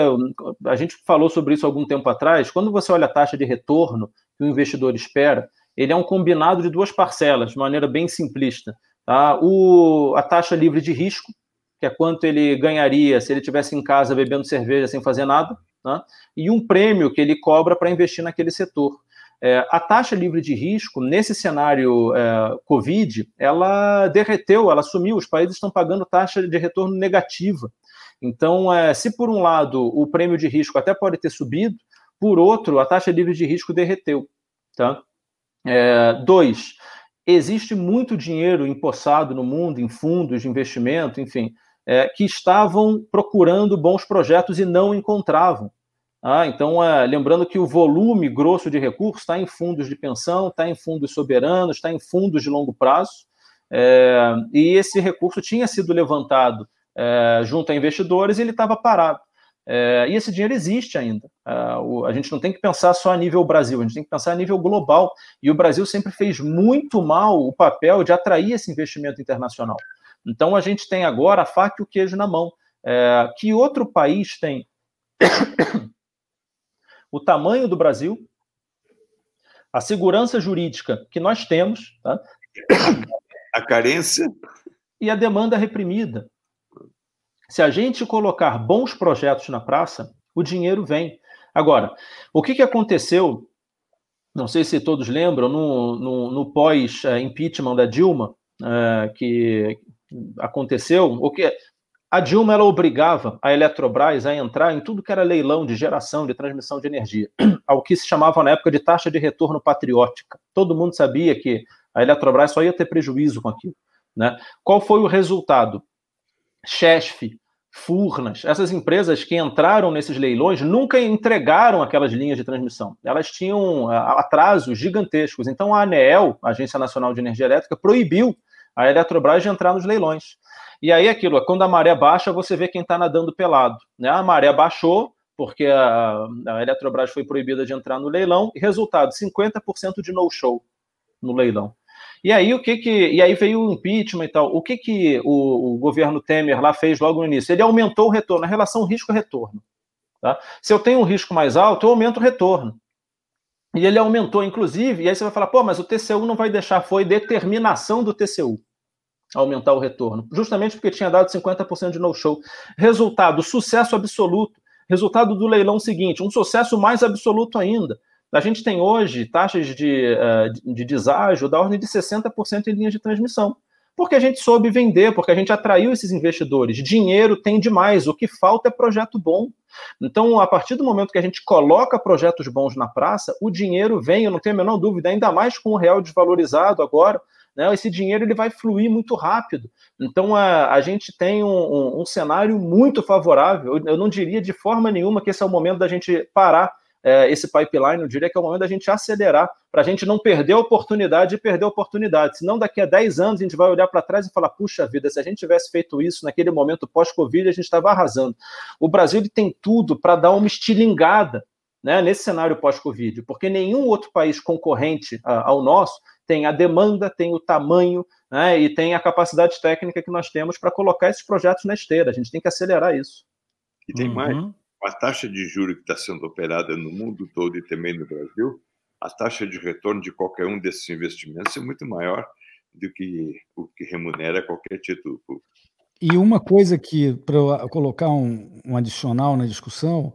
a gente falou sobre isso algum tempo atrás, quando você olha a taxa de retorno que o investidor espera, ele é um combinado de duas parcelas, de maneira bem simplista. Tá? O, a taxa livre de risco, que é quanto ele ganharia se ele tivesse em casa bebendo cerveja sem fazer nada, tá? e um prêmio que ele cobra para investir naquele setor. É, a taxa livre de risco, nesse cenário é, Covid, ela derreteu, ela sumiu, os países estão pagando taxa de retorno negativa. Então, é, se por um lado o prêmio de risco até pode ter subido, por outro, a taxa livre de risco derreteu. Tá? É, dois, existe muito dinheiro empossado no mundo, em fundos de investimento, enfim, é, que estavam procurando bons projetos e não encontravam. Ah, então, é, lembrando que o volume grosso de recursos está em fundos de pensão, está em fundos soberanos, está em fundos de longo prazo, é, e esse recurso tinha sido levantado é, junto a investidores e ele estava parado. É, e esse dinheiro existe ainda. É, o, a gente não tem que pensar só a nível Brasil, a gente tem que pensar a nível global. E o Brasil sempre fez muito mal o papel de atrair esse investimento internacional. Então, a gente tem agora a faca e o queijo na mão. É, que outro país tem o tamanho do Brasil, a segurança jurídica que nós temos, tá? a carência e a demanda reprimida. Se a gente colocar bons projetos na praça, o dinheiro vem. Agora, o que, que aconteceu? Não sei se todos lembram, no, no, no pós-impeachment da Dilma, é, que aconteceu, o que a Dilma ela obrigava a Eletrobras a entrar em tudo que era leilão de geração, de transmissão de energia, ao que se chamava na época de taxa de retorno patriótica. Todo mundo sabia que a Eletrobras só ia ter prejuízo com aquilo. Né? Qual foi o resultado? Chesf, Furnas, essas empresas que entraram nesses leilões nunca entregaram aquelas linhas de transmissão. Elas tinham atrasos gigantescos. Então a ANEEL, Agência Nacional de Energia Elétrica, proibiu a Eletrobras de entrar nos leilões. E aí aquilo, quando a maré baixa, você vê quem está nadando pelado. Né? A maré baixou, porque a, a Eletrobras foi proibida de entrar no leilão, e resultado, 50% de no-show no leilão. E aí o que que e aí veio o impeachment e tal. O que que o, o, governo Temer lá fez logo no início? Ele aumentou o retorno, a relação risco-retorno. Tá? Se eu tenho um risco mais alto, eu aumento o retorno. E ele aumentou, inclusive, e aí você vai falar, pô, mas o TCU não vai deixar, foi determinação do TCU aumentar o retorno, justamente porque tinha dado 50% de no-show. Resultado, sucesso absoluto. Resultado do leilão seguinte, um sucesso mais absoluto ainda. A gente tem hoje taxas de, eh, de deságio da ordem de 60% em linhas de transmissão. Porque a gente soube vender, porque a gente atraiu esses investidores. Dinheiro tem demais, o que falta é projeto bom. Então, a partir do momento que a gente coloca projetos bons na praça, o dinheiro vem, eu não tenho a menor dúvida, ainda mais com o real desvalorizado agora, né, esse dinheiro ele vai fluir muito rápido. Então a, a gente tem um, um, um cenário muito favorável. Eu, eu, não diria de forma nenhuma que esse é o momento da gente parar é, esse pipeline, eu diria que é o momento da gente acelerar, para a gente não perder a oportunidade e perder a oportunidade. Senão, daqui a 10 anos, a gente vai olhar para trás e falar: puxa vida, se a gente tivesse feito isso naquele momento pós-Covid, a gente estava arrasando. O Brasil tem tudo para dar uma estilingada né, nesse cenário pós-Covid, porque nenhum outro país concorrente ao nosso tem a demanda, tem o tamanho né, e tem a capacidade técnica que nós temos para colocar esses projetos na esteira. A gente tem que acelerar isso. E tem uhum. mais. A taxa de juros que está sendo operada no mundo todo e também no Brasil, a taxa de retorno de qualquer um desses investimentos é muito maior do que o que remunera qualquer título público. E uma coisa que, para colocar um, um, adicional na discussão,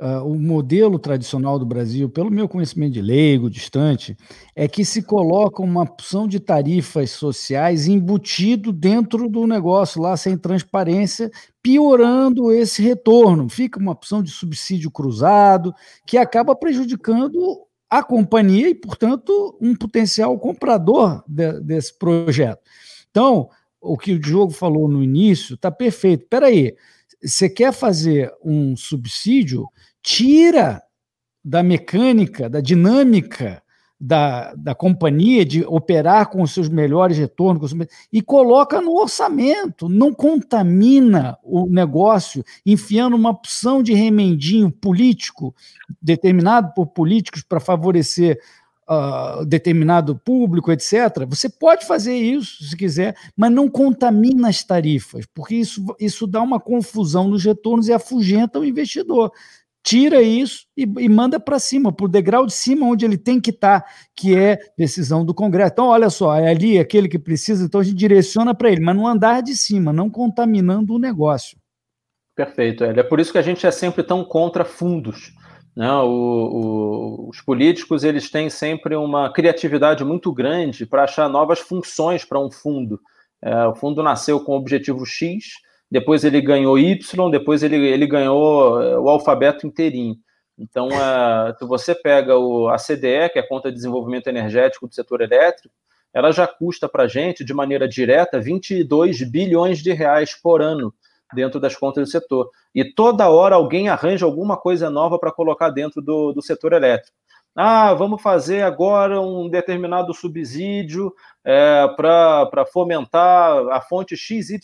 uh, o modelo tradicional do Brasil, pelo meu conhecimento de leigo, distante, é que se coloca uma opção de tarifas sociais embutido dentro do negócio lá, sem transparência, piorando esse retorno. Fica uma opção de subsídio cruzado, que acaba prejudicando a companhia e, portanto, um potencial comprador de, desse projeto. Então, o que o Diogo falou no início está perfeito. Espera aí, você quer fazer um subsídio? Tira da mecânica, da dinâmica da, da companhia de operar com os seus melhores retornos e coloca no orçamento, não contamina o negócio enfiando uma opção de remendinho político determinado por políticos para favorecer uh, determinado público, etc. Você pode fazer isso se quiser, mas não contamina as tarifas, porque isso, isso dá uma confusão nos retornos e afugenta o investidor. Tira isso e, e manda para cima, para o degrau de cima onde ele tem que estar, tá, que é decisão do Congresso. Então, olha só, é ali aquele que precisa, então a gente direciona para ele, mas não andar de cima, não contaminando o negócio. Perfeito, Hélio. É por isso que a gente é sempre tão contra fundos. Né? O, o, os políticos eles têm sempre uma criatividade muito grande para achar novas funções para um fundo. É, o fundo nasceu com o objetivo X, depois ele ganhou Y, depois ele, ele ganhou é, o alfabeto inteirinho. Então, é, se você pega o, a CDE, que é a Conta de Desenvolvimento Energético do Setor Elétrico, ela já custa para a gente, de maneira direta, 22 bilhões de reais por ano dentro das contas do setor. E toda hora alguém arranja alguma coisa nova para colocar dentro do, do setor elétrico. Ah, vamos fazer agora um determinado subsídio é, para fomentar a fonte XYZ,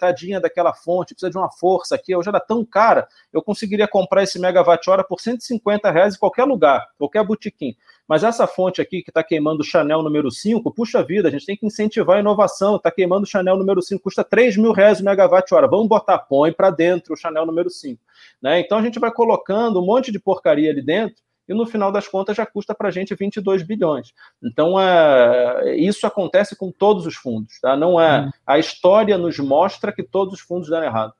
tadinha daquela fonte, precisa de uma força aqui. Hoje era tão cara, eu conseguiria comprar esse megawatt-hora por 150 reais em qualquer lugar, qualquer botequim. Mas essa fonte aqui que está queimando o Chanel número 5, puxa vida, a gente tem que incentivar a inovação. Está queimando o Chanel número 5, custa 3 mil reais o megawatt-hora. Vamos botar, põe para dentro o Chanel número 5. Né? Então a gente vai colocando um monte de porcaria ali dentro e no final das contas já custa para a gente 22 bilhões. Então, é, isso acontece com todos os fundos. Tá? Não é, hum. A história nos mostra que todos os fundos deram errado.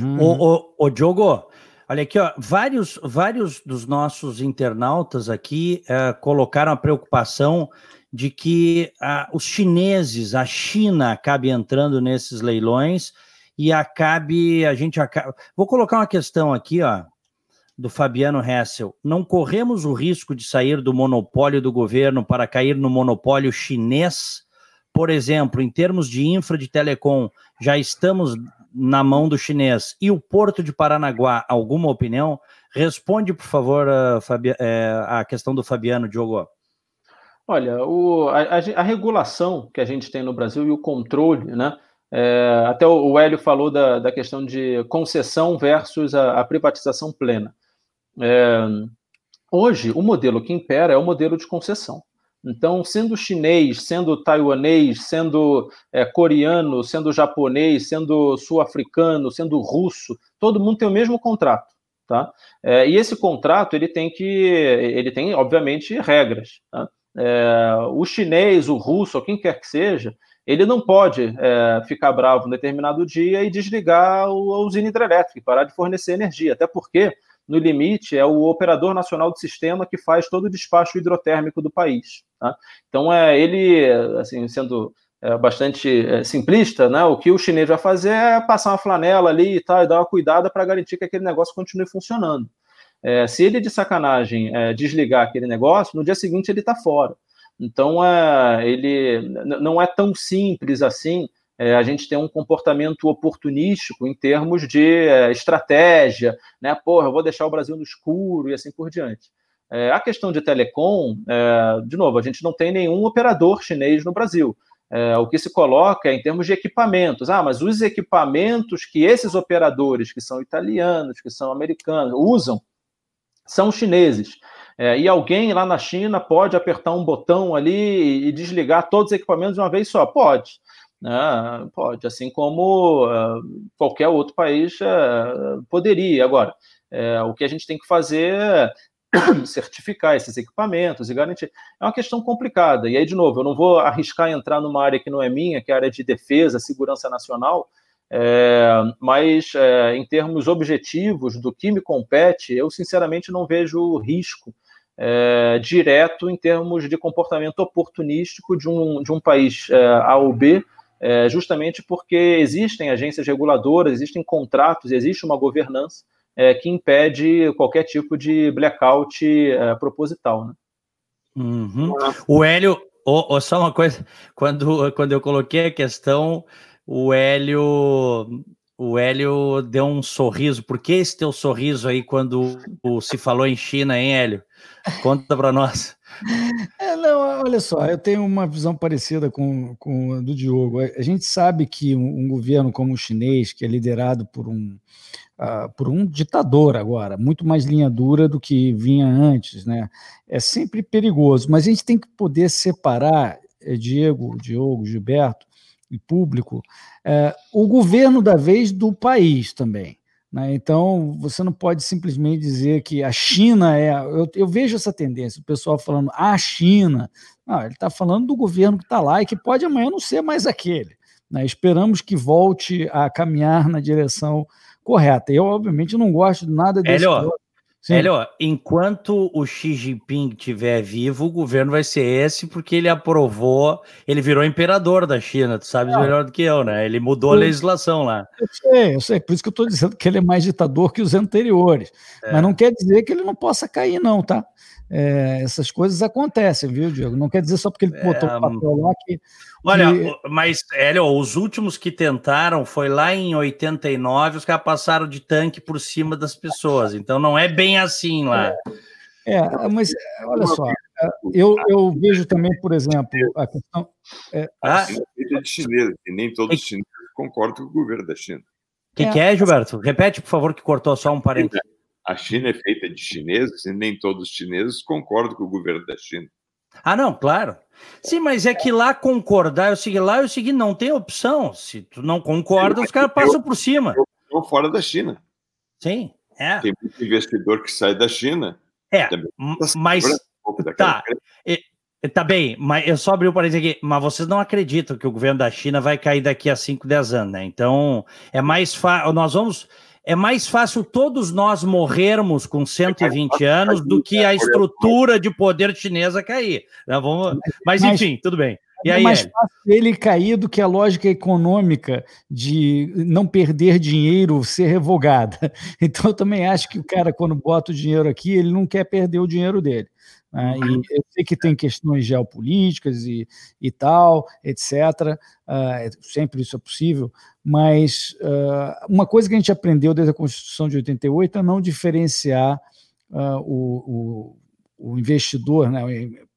Hum. O, o, o Diogo, Olha aqui, ó, vários, vários dos nossos internautas aqui uh, colocaram a preocupação de que uh, os chineses, a China, acabe entrando nesses leilões e acabe, a gente acaba... Vou colocar uma questão aqui, ó, do Fabiano Hessel. Não corremos o risco de sair do monopólio do governo para cair no monopólio chinês? Por exemplo, em termos de infra de telecom, já estamos na mão do chinês e o Porto de Paranaguá, alguma opinião? Responde, por favor, a, Fabi, é, a questão do Fabiano Diogo. Olha, o, a, a, regulação que a gente tem no Brasil e o controle, né? É, até o, o Hélio falou da, da questão de concessão versus a, a privatização plena. É, hoje, o modelo que impera é o modelo de concessão. Então, sendo chinês, sendo taiwanês, sendo é, coreano, sendo japonês, sendo sul-africano, sendo russo, todo mundo tem o mesmo contrato, tá? É, e esse contrato ele tem que, ele tem obviamente regras. Tá? É, o chinês, o russo, ou quem quer que seja, ele não pode é, ficar bravo um determinado dia e desligar a usina hidrelétrica, parar de fornecer energia, até porque no limite, é o operador nacional do sistema que faz todo o despacho hidrotérmico do país. Tá? Então, é, ele, assim, sendo é, bastante é, simplista, né, o que o chinês vai fazer é passar uma flanela ali e tal, e dar uma cuidada para garantir que aquele negócio continue funcionando. É, se ele de sacanagem é, desligar aquele negócio, no dia seguinte ele está fora. Então, é, ele não é tão simples assim é, a gente tem um comportamento oportunístico em termos de é, estratégia, né? Porra, eu vou deixar o Brasil no escuro e assim por diante. É, a questão de telecom, é, de novo, a gente não tem nenhum operador chinês no Brasil. É, o que se coloca é em termos de equipamentos. Ah, mas os equipamentos que esses operadores, que são italianos, que são americanos, usam, são chineses. É, e alguém lá na China pode apertar um botão ali e desligar todos os equipamentos de uma vez só? Pode. Né? Pode, assim como uh, qualquer outro país uh, poderia. Agora, uh, o que a gente tem que fazer é certificar esses equipamentos e garantir. É uma questão complicada. E aí, de novo, eu não vou arriscar entrar numa área que não é minha, que é a área de defesa, segurança nacional, é, mas é, em termos objetivos do que me compete, eu sinceramente não vejo risco é, direto em termos de comportamento oportunístico de um, de um país A ou B, é, justamente porque existem agências reguladoras, existem contratos, existe uma governança é, que impede qualquer tipo de blackout é, proposital. Né? Uhum. O Hélio, oh, oh, só uma coisa, quando, quando eu coloquei a questão, o Hélio o Hélio deu um sorriso. Por que esse teu sorriso aí quando se falou em China, hein, Hélio? Conta para nós. É, não, olha só, eu tenho uma visão parecida com, com a do Diogo. A gente sabe que um, um governo como o chinês, que é liderado por um, uh, por um ditador agora, muito mais linha dura do que vinha antes, né? É sempre perigoso, mas a gente tem que poder separar, eh, Diego, Diogo, Gilberto e público, é, o governo da vez do país também. Né? Então, você não pode simplesmente dizer que a China é. Eu, eu vejo essa tendência, o pessoal falando a China. Não, ele está falando do governo que está lá e que pode amanhã não ser mais aquele. Né? Esperamos que volte a caminhar na direção correta. Eu, obviamente, não gosto de nada desse. Hélio, Hélio, enquanto o Xi Jinping estiver vivo, o governo vai ser esse, porque ele aprovou, ele virou imperador da China, tu sabes é. melhor do que eu, né? Ele mudou a legislação lá. Eu sei, eu sei, por isso que eu estou dizendo que ele é mais ditador que os anteriores. É. Mas não quer dizer que ele não possa cair, não, tá? É, essas coisas acontecem, viu, Diego? Não quer dizer só porque ele botou é, o papel lá que. Olha, que... mas, Hélio, os últimos que tentaram foi lá em 89, os caras passaram de tanque por cima das pessoas. Então não é bem assim lá. É, é mas olha só, eu, eu vejo também, por exemplo, a questão. É, ah, é de chinês, e nem todos os chineses concordam com o governo da China. O que, que é, Gilberto? Repete, por favor, que cortou só um parênteses a China é feita de chineses e nem todos os chineses concordam com o governo da China. Ah, não, claro. Sim, mas é que lá concordar, eu segui lá, eu segui, não tem opção. Se tu não concorda, os caras passam por cima. Eu estou fora da China. Sim, é. Tem muito investidor que sai da China. É, mas tá, tá bem, mas eu só abri o parênteses aqui, mas vocês não acreditam que o governo da China vai cair daqui a 5, 10 anos, né? Então, é mais fácil, nós vamos é mais fácil todos nós morrermos com 120 anos do que a estrutura de poder chinesa cair. Né? Vamos... Mas, enfim, tudo bem. E é mais fácil ele cair do que a lógica econômica de não perder dinheiro ser revogada. Então, eu também acho que o cara, quando bota o dinheiro aqui, ele não quer perder o dinheiro dele. Né? E eu sei que tem questões geopolíticas e, e tal, etc. Uh, ah, sempre isso é possível, mas uh, uma coisa que a gente aprendeu desde a Constituição de 88 é não diferenciar uh, o, o, o, investidor né,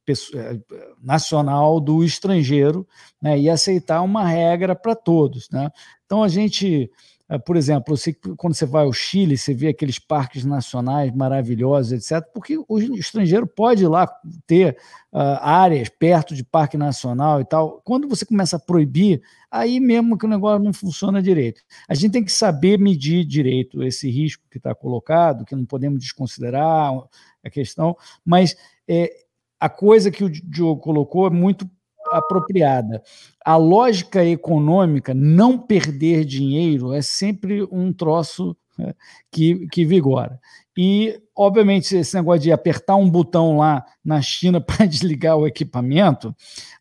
eh, nacional do estrangeiro né, e aceitar uma regra para todos. Né? Então, a gente por exemplo, você, quando você vai ao Chile, você vê aqueles parques nacionais maravilhosos, etc., porque o estrangeiro pode ir lá ter uh, áreas perto de parque nacional e tal. Quando você começa a proibir, aí mesmo que o negócio não funciona direito. A gente tem que saber medir direito esse risco que está colocado, que não podemos desconsiderar a questão, mas é, a coisa que o Diogo colocou é muito apropriada. A lógica econômica, não perder dinheiro, é sempre um troço né, que, que vigora. E, obviamente, esse negócio de apertar um botão lá na China para desligar o equipamento,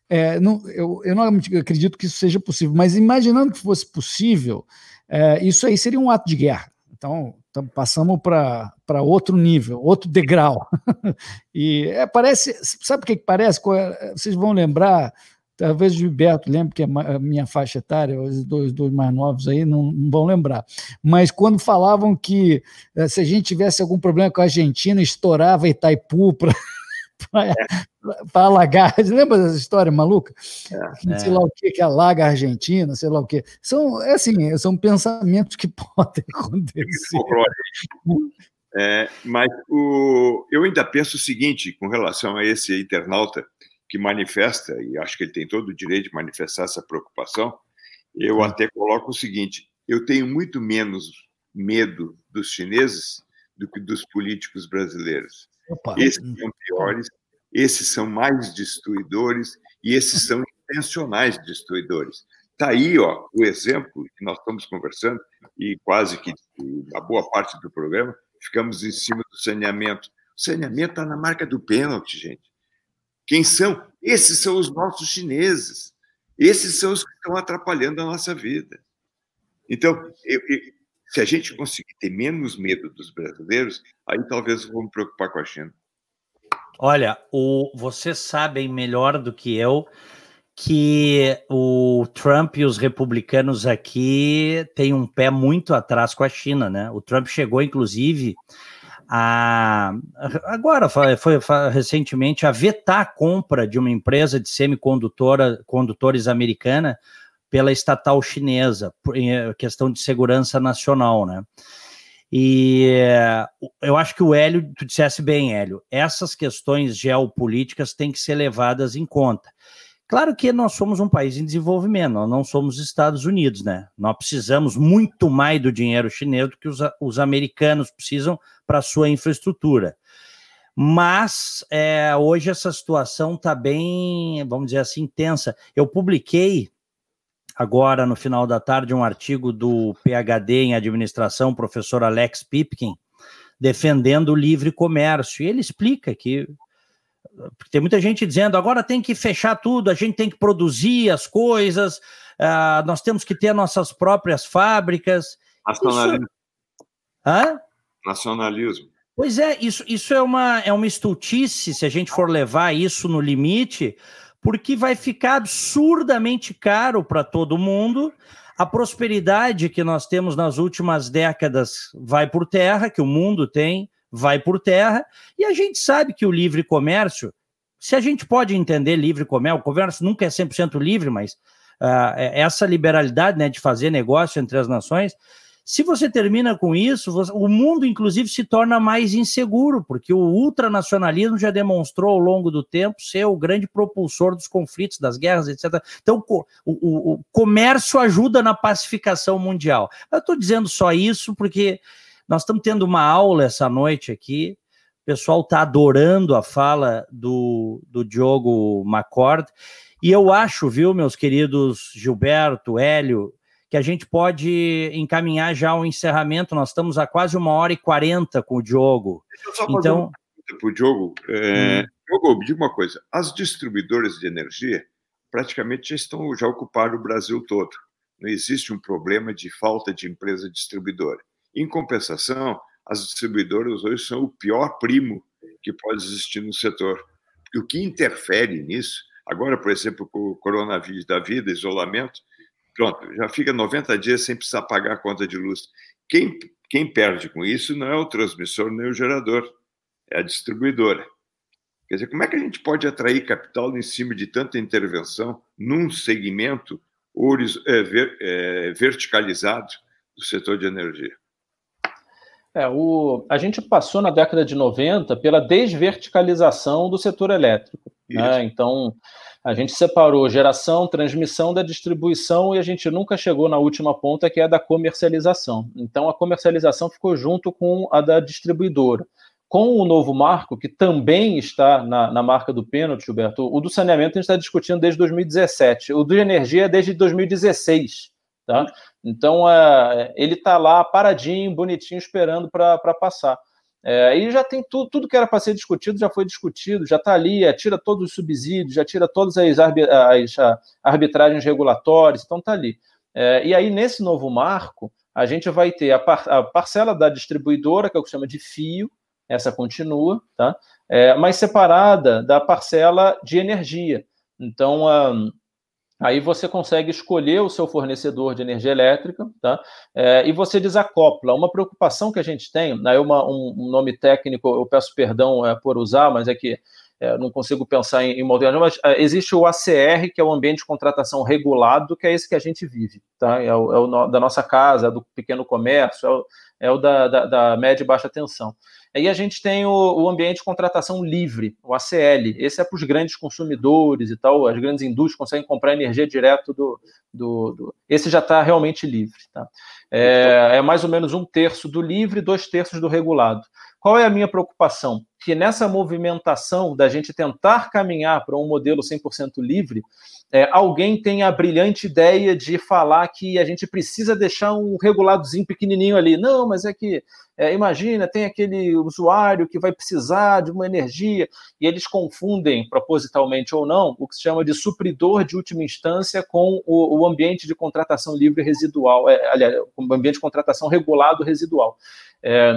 é, não, eu, eu não acredito que isso seja possível, mas imaginando que fosse possível, é, isso aí seria um ato de guerra. Então, passamos para outro nível, outro degrau. e é, parece, sabe o que parece? É, vocês vão lembrar, talvez o Gilberto lembre, que é a minha faixa etária, os dois, dois mais novos aí não, não vão lembrar. Mas quando falavam que eh, se a gente tivesse algum problema com a Argentina, estourava Itaipu para para alagar. Lembra dessa história maluca? É, sei lá o que, que alaga a Argentina, sei lá o que. São, é assim, são pensamentos que podem acontecer. É, mas o, eu ainda penso o seguinte com relação a esse internauta que manifesta, e acho que ele tem todo o direito de manifestar essa preocupação, eu até coloco o seguinte: eu tenho muito menos medo dos chineses do que dos políticos brasileiros. Opa. Esses são piores, esses são mais destruidores e esses são intencionais destruidores. Está aí ó, o exemplo que nós estamos conversando, e quase que a boa parte do programa ficamos em cima do saneamento. O saneamento está na marca do pênalti, gente. Quem são? Esses são os nossos chineses. Esses são os que estão atrapalhando a nossa vida. Então, eu, eu, se a gente conseguir ter menos medo dos brasileiros, aí talvez eu vou me preocupar com a China. Olha, o, vocês sabem melhor do que eu que o Trump e os republicanos aqui têm um pé muito atrás com a China, né? O Trump chegou, inclusive, a agora foi, foi, foi recentemente a vetar a compra de uma empresa de semicondutora condutores americana pela estatal chinesa, por questão de segurança nacional, né? E eu acho que o Hélio, tu dissesse bem, Hélio, essas questões geopolíticas têm que ser levadas em conta. Claro que nós somos um país em desenvolvimento, nós não somos Estados Unidos, né? Nós precisamos muito mais do dinheiro chinês do que os, os americanos precisam para sua infraestrutura. Mas é, hoje essa situação está bem, vamos dizer assim, tensa. Eu publiquei agora no final da tarde um artigo do PhD em administração, professor Alex Pipkin, defendendo o livre comércio. E ele explica que porque tem muita gente dizendo agora tem que fechar tudo, a gente tem que produzir as coisas, uh, nós temos que ter nossas próprias fábricas. Nacionalismo. Isso... Hã? Nacionalismo. Pois é, isso, isso é, uma, é uma estultice se a gente for levar isso no limite, porque vai ficar absurdamente caro para todo mundo. A prosperidade que nós temos nas últimas décadas vai por terra, que o mundo tem, vai por terra, e a gente sabe que o livre comércio, se a gente pode entender livre comércio, o comércio nunca é 100% livre, mas uh, essa liberalidade né, de fazer negócio entre as nações, se você termina com isso, o mundo, inclusive, se torna mais inseguro, porque o ultranacionalismo já demonstrou ao longo do tempo ser o grande propulsor dos conflitos, das guerras, etc. Então, o, o, o comércio ajuda na pacificação mundial. Eu estou dizendo só isso porque nós estamos tendo uma aula essa noite aqui. O pessoal está adorando a fala do, do Diogo Macord. E eu acho, viu, meus queridos Gilberto, Hélio, que a gente pode encaminhar já o encerramento. Nós estamos a quase uma hora e quarenta com o Diogo. Deixa eu só fazer então, para o Diogo. É, hum. Diogo, diga uma coisa: as distribuidoras de energia praticamente já estão já ocuparam o Brasil todo. Não existe um problema de falta de empresa distribuidora. Em compensação, as distribuidoras hoje são o pior primo que pode existir no setor. o que interfere nisso, agora, por exemplo, com o coronavírus da vida, isolamento, pronto, já fica 90 dias sem precisar pagar a conta de luz. Quem, quem perde com isso não é o transmissor nem o gerador, é a distribuidora. Quer dizer, como é que a gente pode atrair capital em cima de tanta intervenção num segmento é, é, verticalizado do setor de energia? É, o, a gente passou na década de 90 pela desverticalização do setor elétrico. Né? Então, a gente separou geração, transmissão da distribuição e a gente nunca chegou na última ponta, que é a da comercialização. Então, a comercialização ficou junto com a da distribuidora. Com o novo marco, que também está na, na marca do pênalti, Gilberto, o do saneamento a gente está discutindo desde 2017, o do energia é desde 2016. Tá? Então, é, ele está lá paradinho, bonitinho, esperando para passar. É, e já tem tudo, tudo que era para ser discutido, já foi discutido, já está ali, tira todos os subsídios, já tira todas as, as arbitragens regulatórias, então está ali. É, e aí, nesse novo marco, a gente vai ter a, par a, parcela da distribuidora, que é o que chama de fio, essa continua, tá? É, mas separada da parcela de energia. Então, Aí você consegue escolher o seu fornecedor de energia elétrica, tá? É, e você desacopla. Uma preocupação que a gente tem, aí uma, um, um, nome técnico, eu peço perdão é, por usar, mas é que é, não consigo pensar em, em moderno, mas é, existe o ACR, que é o ambiente de contratação regulado, que é esse que a gente vive, tá? É o, é o da nossa casa, do pequeno comércio, é é o da, da, da média e baixa tensão. Aí a gente tem o, o, ambiente de contratação livre, o ACL. Esse é para os grandes consumidores e tal, as grandes indústrias conseguem comprar energia direto do. do, do... Esse já está realmente livre. Tá? É, é, mais ou menos um terço do livre, dois terços do regulado. Qual é a minha preocupação? Que nessa movimentação da gente tentar caminhar para um modelo 100% livre, é, alguém tem a brilhante ideia de falar que a gente precisa deixar um reguladozinho pequenininho ali. Não, mas é que, é, imagina, tem aquele usuário que vai precisar de uma energia, e eles confundem, propositalmente ou não, o que se chama de supridor de última instância com o, o ambiente de contratação livre residual, é, aliás, o ambiente de contratação regulado residual. É,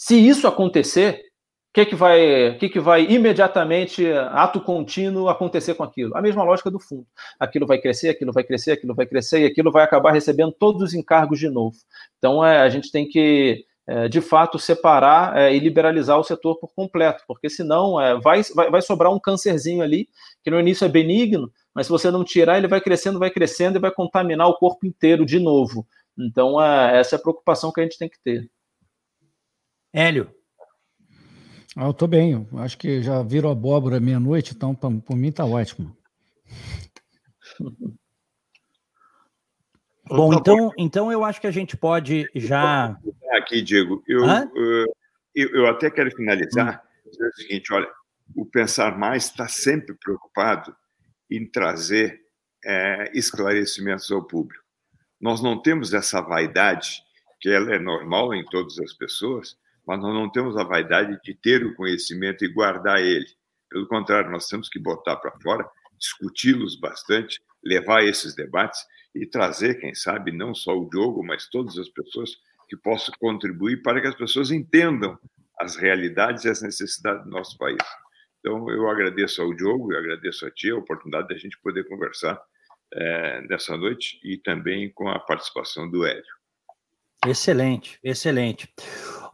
se isso acontecer, o que, que, vai, que, que vai imediatamente, ato contínuo, acontecer com aquilo? A mesma lógica do fundo. Aquilo vai crescer, aquilo vai crescer, aquilo vai crescer, e aquilo vai acabar recebendo todos os encargos de novo. Então, é, a gente tem que, é, de fato, separar é, e liberalizar o setor por completo, porque senão é, vai, vai, vai sobrar um câncerzinho ali, que no início é benigno, mas se você não tirar, ele vai crescendo, vai crescendo e vai contaminar o corpo inteiro de novo. Então, é, essa é a preocupação que a gente tem que ter. Hélio. Ah, eu tô bem. Eu acho que já virou abóbora meia-noite, então por mim tá ótimo. Bom, então, então eu acho que a gente pode já. Aqui, Diego, eu, eu, eu, até quero finalizar hum. o seguinte: olha, o Pensar Mais está sempre preocupado em trazer é, esclarecimentos ao público. Nós não temos essa vaidade, que ela é normal em todas as pessoas, mas nós não temos a vaidade de ter o conhecimento e guardar ele. Pelo contrário, nós temos que botar para fora, discuti-los bastante, levar esses debates e trazer, quem sabe, não só o Diogo, mas todas as pessoas que possam contribuir para que as pessoas entendam as realidades e as necessidades do nosso país. Então, eu agradeço ao Diogo e agradeço a ti a oportunidade de a gente poder conversar é, nessa noite e também com a participação do Hélio. Excelente, excelente.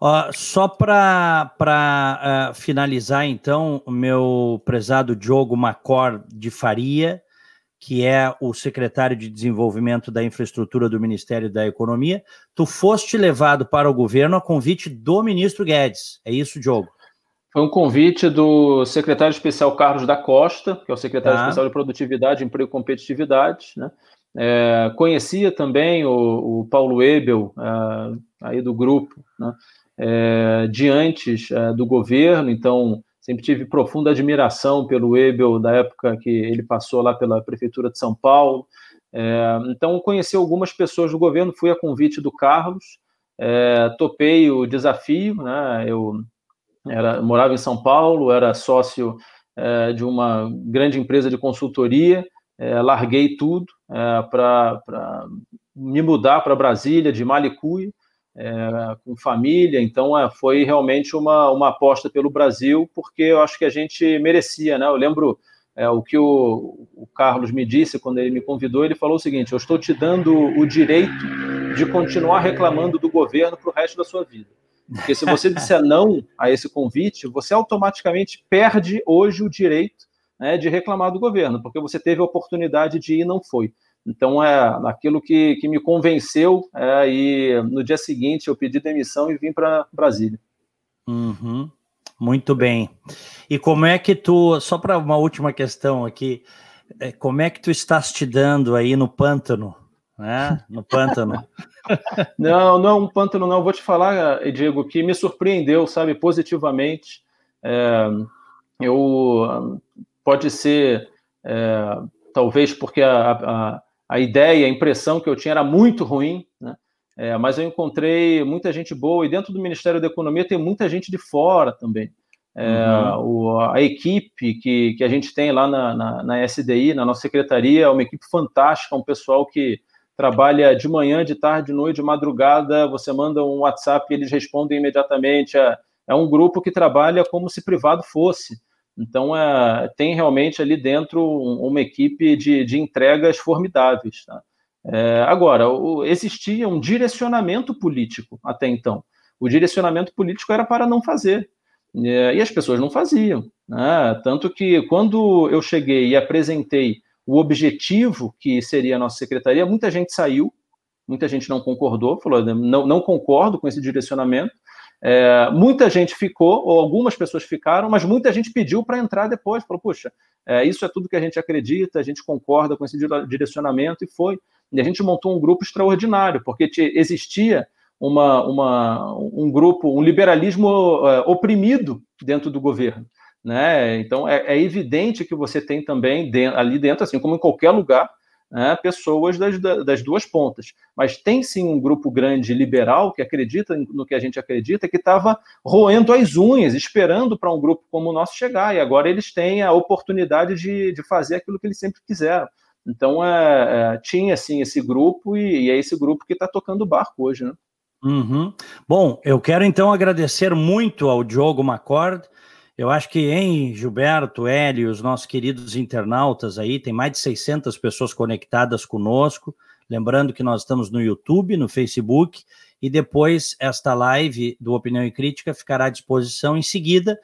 Uh, só para uh, é, finalizar, então, o meu prezado Diogo Macor de Faria, que é o secretário de Desenvolvimento da Infraestrutura do Ministério da Economia, tu foste levado para o governo a convite do ministro Guedes. É isso, Diogo? Foi um convite do secretário especial Carlos da Costa, que é o secretário tá. especial de Produtividade, Emprego e Competitividade, né? É, conhecia também o, o Paulo Ebel, é, aí do grupo, né? É, é, do governo, então sempre tive profunda admiração pelo Ebel da época que ele passou lá pela Prefeitura de São Paulo. É, então, conheci algumas pessoas do governo, fui a convite do Carlos, é, topei o desafio, né? eu era, morava em São Paulo, era sócio é, de uma grande empresa de consultoria, é, larguei tudo para me mudar para Brasília, de Malicuia, é, com família, então é, foi realmente uma, uma aposta pelo Brasil, porque eu acho que a gente merecia, né? Eu lembro é, o que o, o, Carlos me disse quando ele me convidou, ele falou o seguinte: eu estou te dando o direito de continuar reclamando do governo para o resto da sua vida. Porque se você disser não a esse convite, você automaticamente perde hoje o direito né, de reclamar do governo, porque você teve a oportunidade de ir e não foi. Então, é aquilo que, que me convenceu, é, e no dia seguinte eu pedi demissão e vim para Brasília. Uhum. Muito bem. E como é que tu, só para uma última questão aqui, é, como é que tu estás te dando aí no pântano? Né? No pântano. não, não é um pântano, não. Vou te falar, Diego, que me surpreendeu, sabe, positivamente. É, eu pode ser é, talvez porque a, a, a ideia, a impressão que eu tinha era muito ruim, né? É, mas eu encontrei muita gente boa, e dentro do Ministério da Economia tem muita gente de fora também. É, uhum. o, a equipe que, que a gente tem lá na, na, na, SDI, na nossa secretaria, é uma equipe fantástica, um pessoal que trabalha de manhã, de tarde, de noite, de madrugada, você manda um WhatsApp e eles respondem imediatamente. É, é um grupo que trabalha como se privado fosse. Então, é, tem realmente ali dentro uma equipe de, de entregas formidáveis. Tá? É, agora, o, existia um direcionamento político até então. O direcionamento político era para não fazer. É, e as pessoas não faziam. Né? Tanto que, quando eu cheguei e apresentei o objetivo que seria a nossa secretaria, muita gente saiu, muita gente não concordou, falou, não, não concordo com esse direcionamento. É, muita gente ficou, ou algumas pessoas ficaram, mas muita gente pediu para entrar depois, falou, puxa, é, isso é tudo que a gente acredita, a gente concorda com esse direcionamento, e foi. E a gente montou um grupo extraordinário, porque existia uma, uma, um grupo, um liberalismo uh, oprimido dentro do governo. Né? Então, é, é evidente que você tem também ali dentro, assim como em qualquer lugar, né, pessoas das, das duas pontas. Mas tem sim um grupo grande liberal que acredita no que a gente acredita, que estava roendo as unhas, esperando para um grupo como o nosso chegar, e agora eles têm a oportunidade de, de fazer aquilo que eles sempre quiseram. Então, é, é, tinha sim esse grupo, e, e é esse grupo que está tocando o barco hoje. Né? Uhum. Bom, eu quero então agradecer muito ao Diogo Macord. Eu acho que em Gilberto, Hélio, os nossos queridos internautas aí, tem mais de 600 pessoas conectadas conosco. Lembrando que nós estamos no YouTube, no Facebook, e depois esta live do Opinião e Crítica ficará à disposição em seguida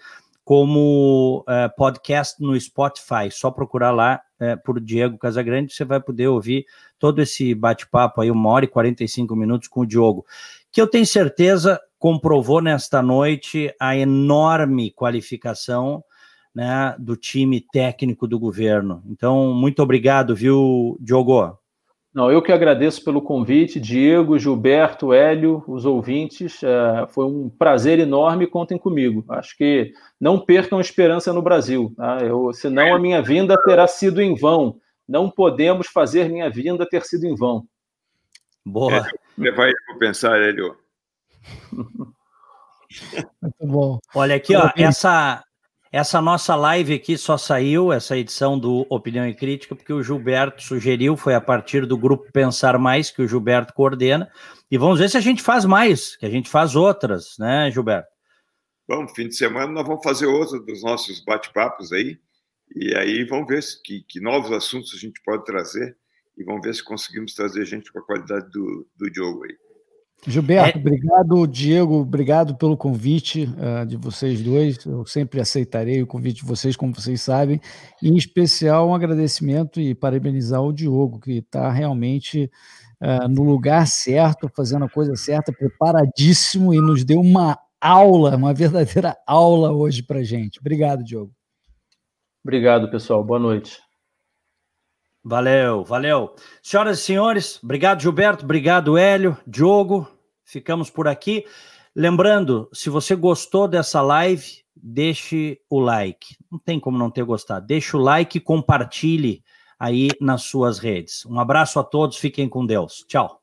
como uh, podcast no Spotify. Só procurar lá uh, por Diego Casagrande, você vai poder ouvir todo esse bate-papo aí, uma hora e 45 minutos com o Diogo que eu tenho certeza comprovou nesta noite a enorme qualificação né, do time técnico do governo. Então, muito obrigado, viu, Diogo? Não, eu que agradeço pelo convite, Diego, Gilberto, Hélio, os ouvintes. É, foi um prazer enorme, contem comigo. Acho que não percam esperança no Brasil, tá? eu, senão a minha vinda terá sido em vão. Não podemos fazer minha vinda ter sido em vão. Boa. É, você vai pensar, Hélio. Muito bom. Olha aqui, ó, essa, essa nossa live aqui só saiu, essa edição do Opinião e Crítica, porque o Gilberto sugeriu, foi a partir do grupo Pensar Mais, que o Gilberto coordena. E vamos ver se a gente faz mais, que a gente faz outras, né, Gilberto? Bom, fim de semana nós vamos fazer outro dos nossos bate-papos aí. E aí vamos ver que, que novos assuntos a gente pode trazer e vamos ver se conseguimos trazer gente com a qualidade do, do Diogo aí. Gilberto, é... obrigado. Diego, obrigado pelo convite uh, de vocês dois. Eu sempre aceitarei o convite de vocês, como vocês sabem. E, em especial, um agradecimento e parabenizar o Diogo, que está realmente uh, no lugar certo, fazendo a coisa certa, preparadíssimo e nos deu uma aula, uma verdadeira aula hoje para gente. Obrigado, Diogo. Obrigado, pessoal. Boa noite. Valeu, valeu. Senhoras e senhores, obrigado, Gilberto, obrigado, Hélio, Diogo. Ficamos por aqui. Lembrando, se você gostou dessa live, deixe o like. Não tem como não ter gostado. Deixe o like e compartilhe aí nas suas redes. Um abraço a todos, fiquem com Deus. Tchau.